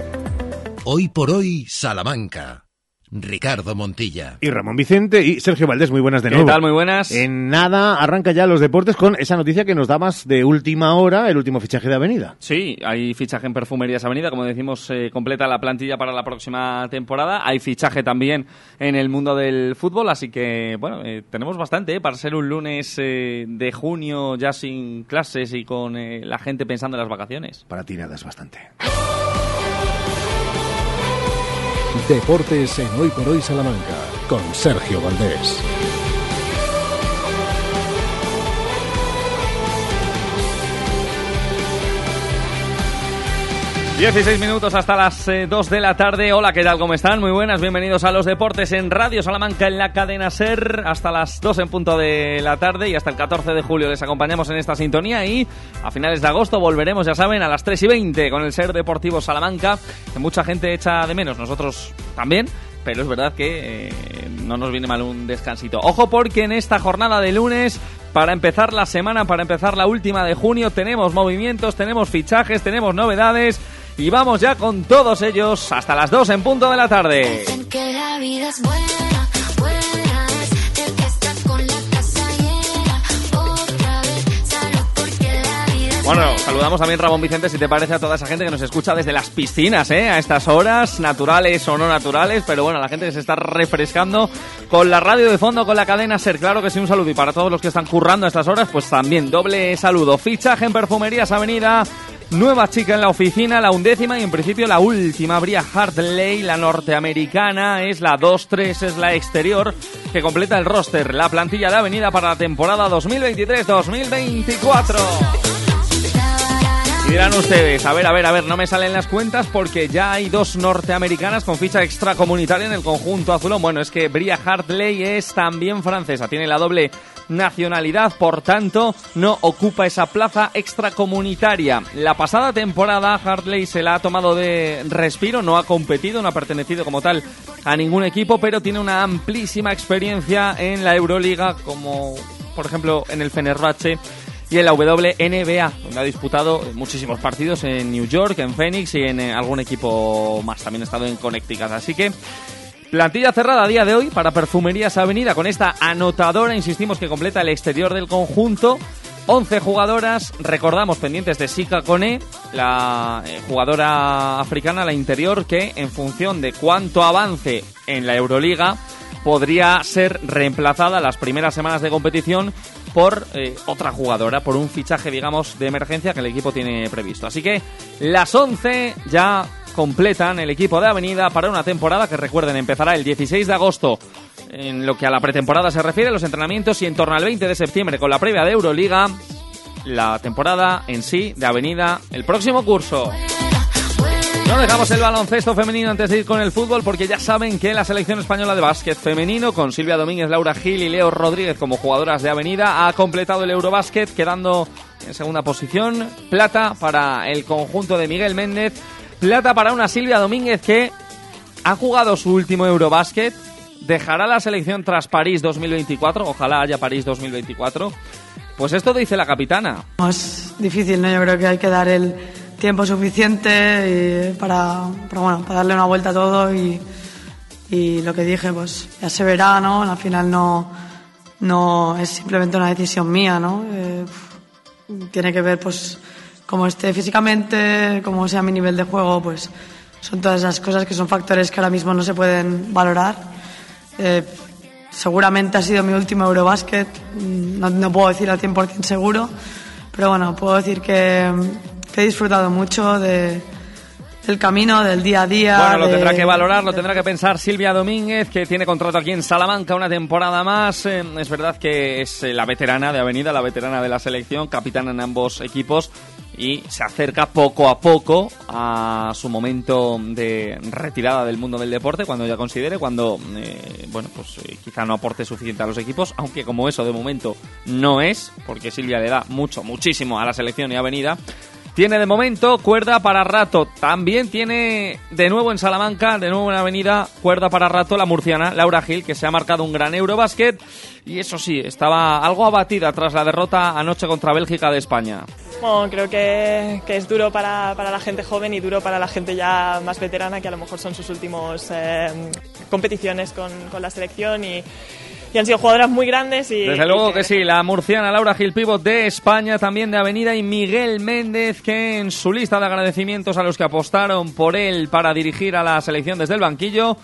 Speaker 71: Hoy por hoy, Salamanca. Ricardo Montilla.
Speaker 1: Y Ramón Vicente y Sergio Valdés, muy buenas de
Speaker 3: ¿Qué
Speaker 1: nuevo.
Speaker 3: tal? Muy buenas.
Speaker 1: En nada arranca ya los deportes con esa noticia que nos dabas de última hora, el último fichaje de Avenida.
Speaker 3: Sí, hay fichaje en Perfumerías Avenida, como decimos, eh, completa la plantilla para la próxima temporada. Hay fichaje también en el mundo del fútbol, así que, bueno, eh, tenemos bastante eh, para ser un lunes eh, de junio ya sin clases y con eh, la gente pensando en las vacaciones.
Speaker 1: Para ti nada es bastante.
Speaker 69: Deportes en Hoy por Hoy Salamanca con Sergio Valdés.
Speaker 3: 16 minutos hasta las eh, 2 de la tarde. Hola, ¿qué tal? ¿Cómo están? Muy buenas. Bienvenidos a los deportes en Radio Salamanca en la cadena Ser hasta las 2 en punto de la tarde y hasta el 14 de julio les acompañamos en esta sintonía y a finales de agosto volveremos, ya saben, a las 3 y 20 con el Ser Deportivo Salamanca que mucha gente echa de menos. Nosotros también. Pero es verdad que eh, no nos viene mal un descansito. Ojo porque en esta jornada de lunes para empezar la semana, para empezar la última de junio, tenemos movimientos, tenemos fichajes, tenemos novedades y vamos ya con todos ellos hasta las 2 en punto de la tarde. Bueno, saludamos también Ramón Vicente, si te parece, a toda esa gente que nos escucha desde las piscinas, ¿eh? A estas horas, naturales o no naturales, pero bueno, la gente que se está refrescando con la radio de fondo, con la cadena Ser. Claro que sí, un saludo. Y para todos los que están currando a estas horas, pues también doble saludo. Fichaje en Perfumerías Avenida. Nueva chica en la oficina, la undécima y en principio la última. Bria Hartley, la norteamericana, es la 2-3, es la exterior que completa el roster, la plantilla de Avenida para la temporada 2023-2024. Dirán ustedes, a ver, a ver, a ver, no me salen las cuentas porque ya hay dos norteamericanas con ficha extracomunitaria en el conjunto azulón. Bueno, es que Bria Hartley es también francesa, tiene la doble nacionalidad, por tanto, no ocupa esa plaza extracomunitaria. La pasada temporada Hartley se la ha tomado de respiro, no ha competido, no ha pertenecido como tal a ningún equipo, pero tiene una amplísima experiencia en la Euroliga, como por ejemplo en el Fenerbahce y en la WNBA, donde ha disputado muchísimos partidos en New York, en Phoenix y en eh, algún equipo más. También ha estado en Connecticut. Así que plantilla cerrada a día de hoy para Perfumerías Avenida con esta anotadora, insistimos que completa el exterior del conjunto. 11 jugadoras, recordamos, pendientes de Sika Kone, la eh, jugadora africana, la interior, que en función de cuánto avance en la Euroliga, podría ser reemplazada las primeras semanas de competición por eh, otra jugadora, por un fichaje, digamos, de emergencia que el equipo tiene previsto. Así que las 11 ya completan el equipo de Avenida para una temporada que recuerden empezará el 16 de agosto en lo que a la pretemporada se refiere, los entrenamientos y en torno al 20 de septiembre con la previa de Euroliga, la temporada en sí de Avenida el próximo curso. No dejamos el baloncesto femenino antes de ir con el fútbol porque ya saben que la selección española de básquet femenino con Silvia Domínguez, Laura Gil y Leo Rodríguez como jugadoras de Avenida ha completado el Eurobásquet quedando en segunda posición. Plata para el conjunto de Miguel Méndez. Plata para una Silvia Domínguez que ha jugado su último Eurobásquet. Dejará la selección tras París 2024. Ojalá haya París 2024. Pues esto dice la capitana.
Speaker 72: Es difícil, ¿no? Yo creo que hay que dar el tiempo suficiente y para, para, bueno, para darle una vuelta a todo y, y lo que dije, pues ya se verá, ¿no? Al final no, no es simplemente una decisión mía, ¿no? Eh, tiene que ver, pues, cómo esté físicamente, cómo sea mi nivel de juego, pues son todas esas cosas que son factores que ahora mismo no se pueden valorar. Eh, seguramente ha sido mi último Eurobásquet, no, no puedo decir al 100% seguro, pero bueno, puedo decir que, que he disfrutado mucho de, del camino, del día a día.
Speaker 3: Bueno, lo
Speaker 72: de-
Speaker 3: tendrá que valorar, lo tendrá que pensar Silvia Domínguez, que tiene contrato aquí en Salamanca una temporada más. Eh, es verdad que es eh, la veterana de Avenida, la veterana de la selección, capitana en ambos equipos y se acerca poco a poco a su momento de retirada del mundo del deporte cuando ya considere, cuando, eh, bueno, pues eh, quizá no aporte suficiente a los equipos, aunque como eso de momento no es, porque Silvia le da mucho, muchísimo a la selección y Avenida. Tiene de momento cuerda para rato. También tiene de nuevo en Salamanca, de nuevo en Avenida, cuerda para rato la murciana Laura Gil, que se ha marcado un gran Eurobásquet. Y eso sí, estaba algo abatida tras la derrota anoche contra Bélgica de España.
Speaker 73: Bueno, creo que, que es duro para, para, la gente joven y duro para la gente ya más veterana, que a lo mejor son sus últimos eh, competiciones con, con, la selección y, y, han sido jugadoras muy grandes. Y,
Speaker 3: Desde luego que sí, la murciana Laura Gil Pivot de España, también de Avenida, y Miguel Méndez, que en su lista de agradecimientos a los que apostaron por él para dirigir a la selección desde el banquillo,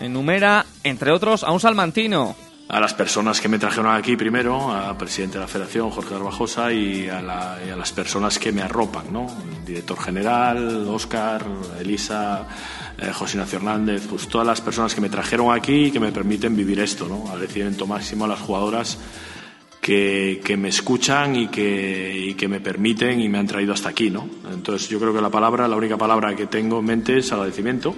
Speaker 3: enumera, entre otros, a un salmantino
Speaker 74: a las personas que me trajeron aquí primero, al presidente de la federación, Jorge Garbajosa, y a, la, y a, las personas que me arropan, ¿no? El director general, Óscar, Elisa, eh, José pues todas las personas que me trajeron aquí y que me permiten vivir esto, ¿no? Agradecimiento máximo a las jugadoras que, que me escuchan y que, que me permiten y me han traído hasta aquí, ¿no? Entonces yo creo que la palabra, la única palabra que tengo en mente es agradecimiento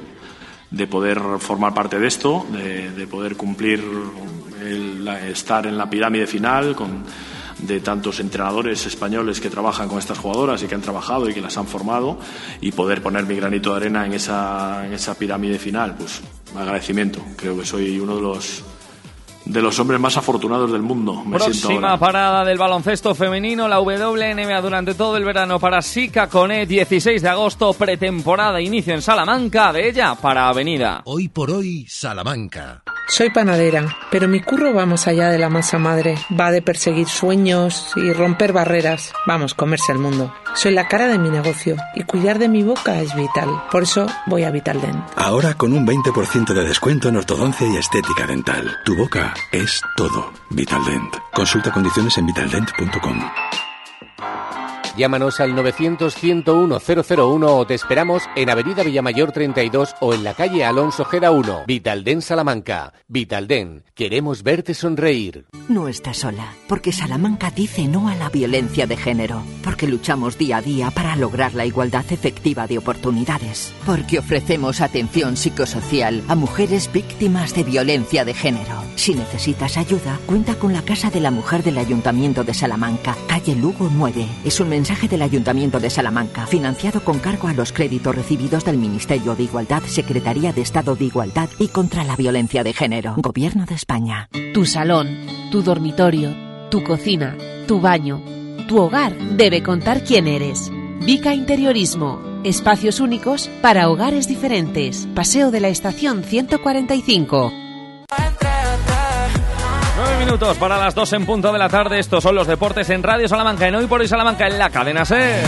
Speaker 74: de poder formar parte de esto, de, de poder cumplir el, estar en la pirámide final con de tantos entrenadores españoles que trabajan con estas jugadoras y que han trabajado y que las han formado y poder poner mi granito de arena en esa, pirámide final, pues agradecimiento. Creo que soy uno de los de los hombres más afortunados del mundo. Me
Speaker 3: Próxima parada del baloncesto femenino, la WNBA durante todo el verano para Sica Conet, 16 de agosto, pretemporada, inicio en Salamanca, de ella para Avenida.
Speaker 71: Hoy por hoy, Salamanca.
Speaker 75: Soy panadera, pero mi curro va más allá de la masa madre. Va de perseguir sueños y romper barreras. Vamos, comerse el mundo. Soy la cara de mi negocio y cuidar de mi boca es vital. Por eso voy a Vitaldent.
Speaker 76: Ahora con un 20% de descuento en ortodoncia y estética dental. Tu boca es todo. Vitaldent. Consulta condiciones en vitaldent.com.
Speaker 77: Llámanos al 900-101-001 o te esperamos en Avenida Villamayor 32 o en la calle Alonso Gera 1. Vitalden Salamanca. Vitalden, queremos verte sonreír.
Speaker 78: No estás sola, porque Salamanca dice no a la violencia de género, porque luchamos día a día para lograr la igualdad efectiva de oportunidades, porque ofrecemos atención psicosocial a mujeres víctimas de violencia de género. Si necesitas ayuda, cuenta con la Casa de la Mujer del Ayuntamiento de Salamanca, calle Lugo 9. Es un mensaje del Ayuntamiento de Salamanca, financiado con cargo a los créditos recibidos del Ministerio de Igualdad, Secretaría de Estado de Igualdad y contra la Violencia de Género, Gobierno de España.
Speaker 57: Tu salón, tu dormitorio, tu cocina, tu baño, tu hogar debe contar quién eres. Vica Interiorismo. Espacios únicos para hogares diferentes. Paseo de la Estación 145.
Speaker 3: Para las dos en punto de la tarde. Estos son los deportes en Radio Salamanca. En Hoy por Hoy Salamanca en la cadena SER.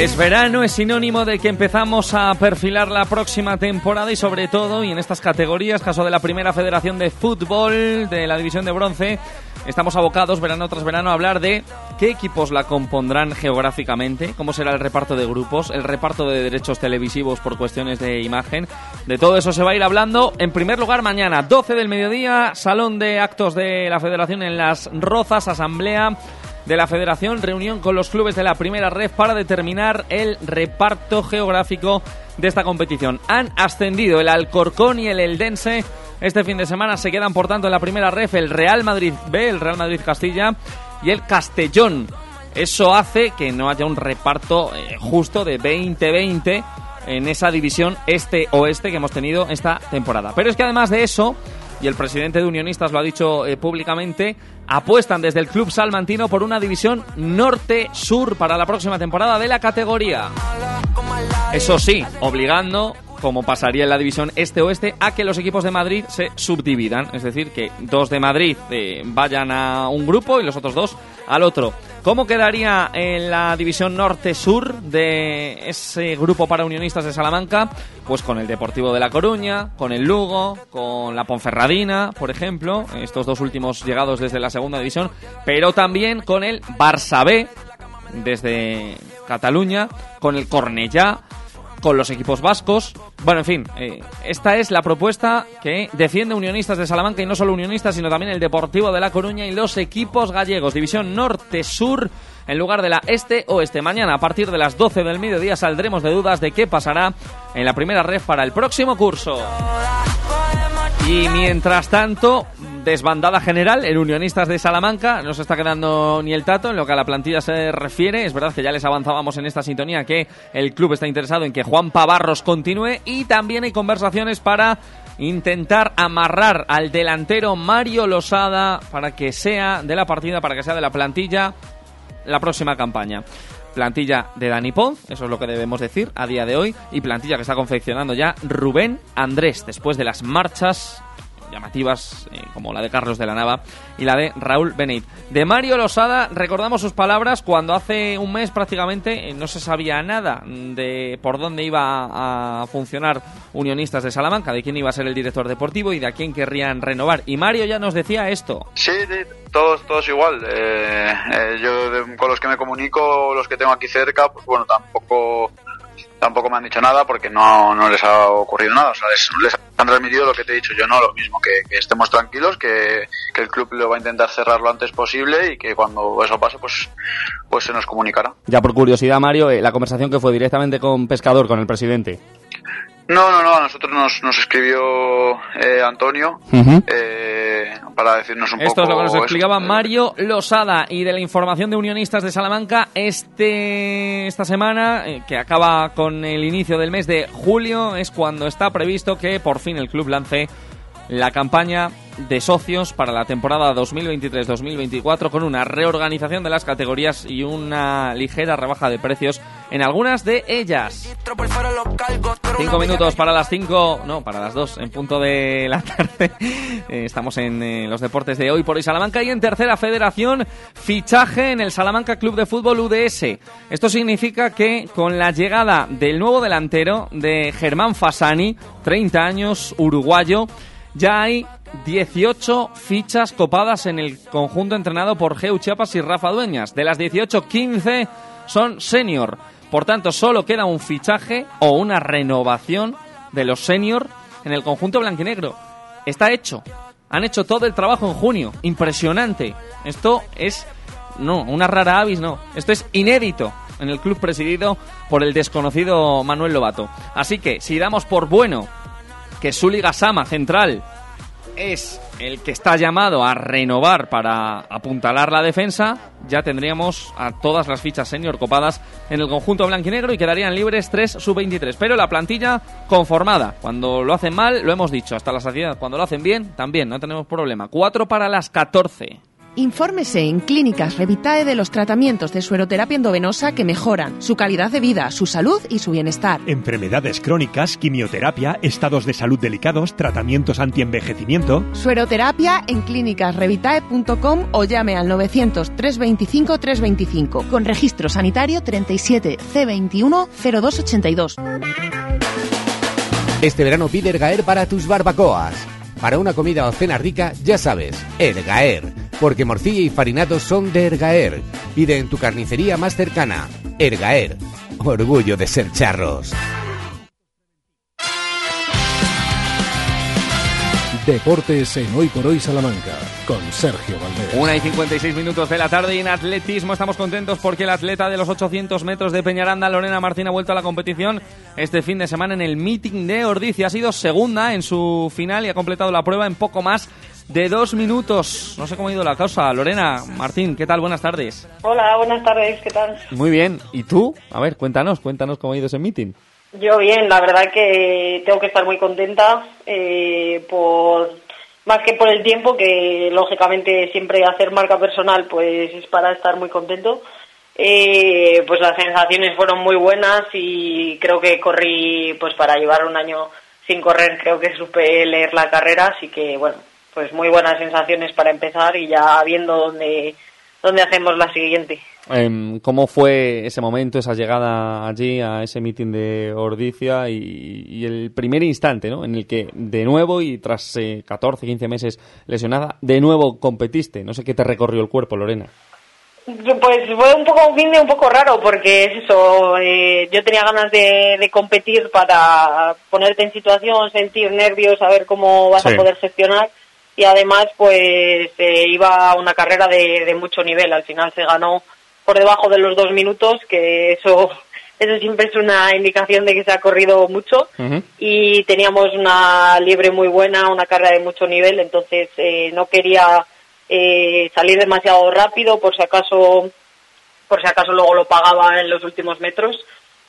Speaker 3: Es verano, es sinónimo de que empezamos a perfilar la próxima temporada y sobre todo, y en estas categorías, caso de la primera federación de fútbol de la división de bronce, estamos abocados verano tras verano a hablar de qué equipos la compondrán geográficamente, cómo será el reparto de grupos, el reparto de derechos televisivos por cuestiones de imagen. De todo eso se va a ir hablando en primer lugar mañana, 12 del mediodía, salón de actos de la federación en Las Rozas, asamblea de la Federación, reunión con los clubes de la primera red para determinar el reparto geográfico de esta competición. Han ascendido el Alcorcón y el Eldense. Este fin de semana se quedan, por tanto, en la primera red el Real Madrid B, el Real Madrid Castilla y el Castellón. Eso hace que no haya un reparto eh, justo de 20-20 en esa división este-oeste que hemos tenido esta temporada. Pero es que además de eso, y el presidente de Unionistas lo ha dicho eh, públicamente, apuestan desde el club salmantino por una división norte-sur para la próxima temporada de la categoría. Eso sí, obligando, como pasaría en la división este-oeste, a que los equipos de Madrid se subdividan. Es decir, que dos de Madrid eh, vayan a un grupo y los otros dos al otro. ¿Cómo quedaría en la división norte-sur de ese grupo para unionistas de Salamanca? Pues con el Deportivo de La Coruña, con el Lugo, con la Ponferradina, por ejemplo, estos dos últimos llegados desde la segunda división, pero también con el Barça B, desde Cataluña, con el Cornellá, con los equipos vascos. Bueno, en fin, eh, esta es la propuesta que defiende Unionistas de Salamanca y no solo Unionistas, sino también el Deportivo de La Coruña y los equipos gallegos. División norte-sur en lugar de la este-oeste. Mañana, a partir de las 12 del mediodía, saldremos de dudas de qué pasará en la primera red para el próximo curso. Y mientras tanto, desbandada general en Unionistas de Salamanca. No se está quedando ni el tato en lo que a la plantilla se refiere. Es verdad que ya les avanzábamos en esta sintonía que el club está interesado en que Juan Pavarros continúe y también hay conversaciones para intentar amarrar al delantero Mario Losada para que sea de la partida, para que sea de la plantilla la próxima campaña. Plantilla de Dani Ponz, eso es lo que debemos decir a día de hoy, y plantilla que está confeccionando ya Rubén Andrés, después de las marchas llamativas eh, como la de Carlos de la Nava y la de Raúl Beneit. De Mario Losada recordamos sus palabras cuando hace un mes prácticamente eh, no se sabía nada de por dónde iba a funcionar Unionistas de Salamanca, de quién iba a ser el director deportivo y de a quién querrían renovar. Y Mario ya nos decía esto.
Speaker 79: Sí, sí, todos, todos igual. Eh, eh, yo con los que me comunico, los que tengo aquí cerca, pues bueno, tampoco tampoco me han dicho nada porque no, no les ha ocurrido nada. O sea, les, han transmitido lo que te he dicho yo, no lo mismo, que, que estemos tranquilos, que, que el club lo va a intentar cerrar lo antes posible y que cuando eso pase, pues, pues se nos comunicará.
Speaker 3: Ya por curiosidad, Mario, eh, la conversación que fue directamente con Pescador, con el presidente.
Speaker 79: No, no, no, a nosotros nos, nos escribió eh, Antonio eh, para decirnos un
Speaker 3: Esto
Speaker 79: poco
Speaker 3: es lo que nos explicaba Mario Losada y de la información de Unionistas de Salamanca este esta semana eh, que acaba con el inicio del mes de julio es cuando está previsto que por fin el club lance la campaña de socios para la temporada 2023-2024 con una reorganización de las categorías y una ligera rebaja de precios en algunas de ellas. Cinco minutos para las cinco, no, para las dos, en punto de la tarde. Eh, Estamos en eh, los deportes de hoy por hoy Salamanca y en tercera federación, fichaje en el Salamanca Club de Fútbol UDS. Esto significa que con la llegada del nuevo delantero de Germán Fasani, 30 años, uruguayo, ya hay 18 fichas copadas en el conjunto entrenado por Geu Chiapas y Rafa Dueñas. De las 18, 15 son senior. Por tanto, solo queda un fichaje o una renovación de los senior en el conjunto blanquinegro. Está hecho. Han hecho todo el trabajo en junio. Impresionante. Esto es... No, una rara avis, no. Esto es inédito en el club presidido por el desconocido Manuel Lobato. Así que, si damos por bueno que Suli Gasama, central, es el que está llamado a renovar para apuntalar la defensa, ya tendríamos a todas las fichas senior copadas en el conjunto blanquinegro y quedarían libres 3 sub-23. Pero la plantilla conformada. Cuando lo hacen mal, lo hemos dicho, hasta la saciedad. Cuando lo hacen bien, también, no tenemos problema. 4 para las 14.
Speaker 80: Infórmese en Clínicas Revitae de los tratamientos de sueroterapia endovenosa que mejoran su calidad de vida, su salud y su bienestar.
Speaker 81: Enfermedades crónicas, quimioterapia, estados de salud delicados, tratamientos antienvejecimiento.
Speaker 80: Sueroterapia en clínicasrevitae.com o llame al 900 325 325 con registro sanitario 37 C21 0282.
Speaker 77: Este verano pide Ergaer para tus barbacoas. Para una comida o cena rica, ya sabes, Ergaer. Porque morcilla y farinados son de Ergaer. Pide en tu carnicería más cercana. Ergaer. Orgullo de ser charros.
Speaker 69: Deportes en Hoy por Hoy Salamanca con Sergio Valdés.
Speaker 3: Una y 56 minutos de la tarde y en atletismo estamos contentos porque el atleta de los 800 metros de Peñaranda, Lorena Martín, ha vuelto a la competición este fin de semana en el meeting de Ordicia. Ha sido segunda en su final y ha completado la prueba en poco más de dos minutos. No sé cómo ha ido la causa. Lorena Martín, ¿qué tal? Buenas tardes.
Speaker 82: Hola, buenas tardes, ¿qué tal?
Speaker 3: Muy bien. ¿Y tú? A ver, cuéntanos, cuéntanos cómo ha ido ese meeting.
Speaker 82: Yo bien, la verdad que tengo que estar muy contenta eh, por más que por el tiempo, que lógicamente siempre hacer marca personal pues es para estar muy contento. Eh, pues las sensaciones fueron muy buenas y creo que corrí pues para llevar un año sin correr, creo que supe leer la carrera, así que bueno, pues muy buenas sensaciones para empezar y ya viendo dónde, dónde hacemos la siguiente.
Speaker 3: Em, ¿Cómo fue ese momento, esa llegada allí a ese meeting de Ordicia y, y el primer instante ¿no? en el que de nuevo y tras eh, 14, 15 meses lesionada, de nuevo competiste? No sé qué te recorrió el cuerpo, Lorena.
Speaker 82: Pues fue un poco un fin de un poco raro porque es eso, eh, yo tenía ganas de, de competir para ponerte en situación, sentir nervios, saber cómo vas
Speaker 83: Sí.
Speaker 82: a poder gestionar y además pues eh, iba a una carrera de, de mucho nivel, al final se ganó por debajo de los dos minutos, que eso eso siempre es una indicación de que se ha corrido mucho. Y teníamos una liebre muy buena, una carrera de mucho nivel, entonces eh, no quería eh, salir demasiado rápido por si acaso por si acaso luego lo pagaba en los últimos metros.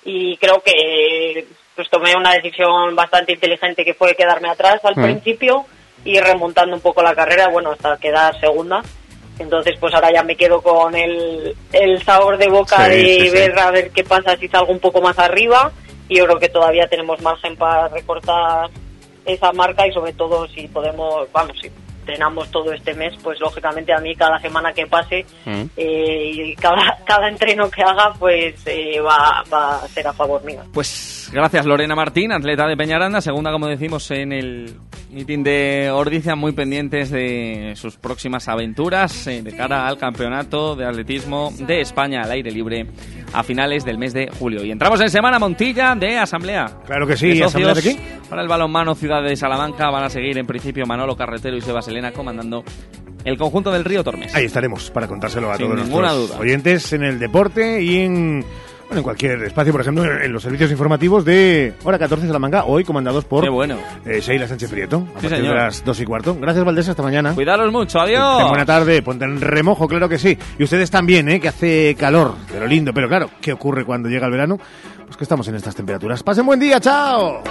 Speaker 82: Y creo que pues tomé una decisión bastante inteligente que fue quedarme atrás al principio y remontando un poco la carrera, bueno, hasta quedar segunda. Entonces, pues ahora ya me quedo con el, el sabor de boca
Speaker 1: Sí,
Speaker 82: de
Speaker 1: sí, sí.
Speaker 82: ver a ver qué pasa si salgo un poco más arriba. Y yo creo que todavía tenemos margen para recortar esa marca y sobre todo si podemos, vamos, si entrenamos todo este mes, pues lógicamente a mí cada semana que pase
Speaker 3: Mm.
Speaker 82: eh, y cada, cada entreno que haga, pues eh, va, va a ser a favor mío.
Speaker 3: Pues gracias Lorena Martín, atleta de Peñaranda, segunda como decimos en el meeting de Ordicia, muy pendientes de sus próximas aventuras eh, de cara al campeonato de atletismo de España al aire libre a finales del mes de julio. Y entramos en semana Montilla de Asamblea.
Speaker 1: Claro que sí,
Speaker 3: De
Speaker 1: ¿Asamblea de
Speaker 3: socios Para el balonmano Ciudad de Salamanca van a seguir en principio Manolo Carretero y Sebas Elena comandando el conjunto del Río Tormes.
Speaker 1: Ahí estaremos para contárselo a
Speaker 3: Sin
Speaker 1: todos
Speaker 3: ninguna
Speaker 1: nuestros
Speaker 3: duda.
Speaker 1: oyentes en el deporte y en, bueno, en cualquier espacio, por ejemplo, en, los servicios informativos de Hora 14 Salamanca, hoy comandados por
Speaker 3: Qué bueno.
Speaker 1: eh, Sheila Sánchez Prieto, a partir
Speaker 3: señor.
Speaker 1: de las 2 y cuarto. Gracias, Valdés, hasta mañana.
Speaker 3: Cuidaros mucho, adiós.
Speaker 1: buena tarde, ponte en remojo, claro que sí. Y ustedes también, ¿eh? que hace calor, pero lindo. Pero claro, ¿qué ocurre cuando llega el verano? Pues que estamos en estas temperaturas. Pasen buen día, chao.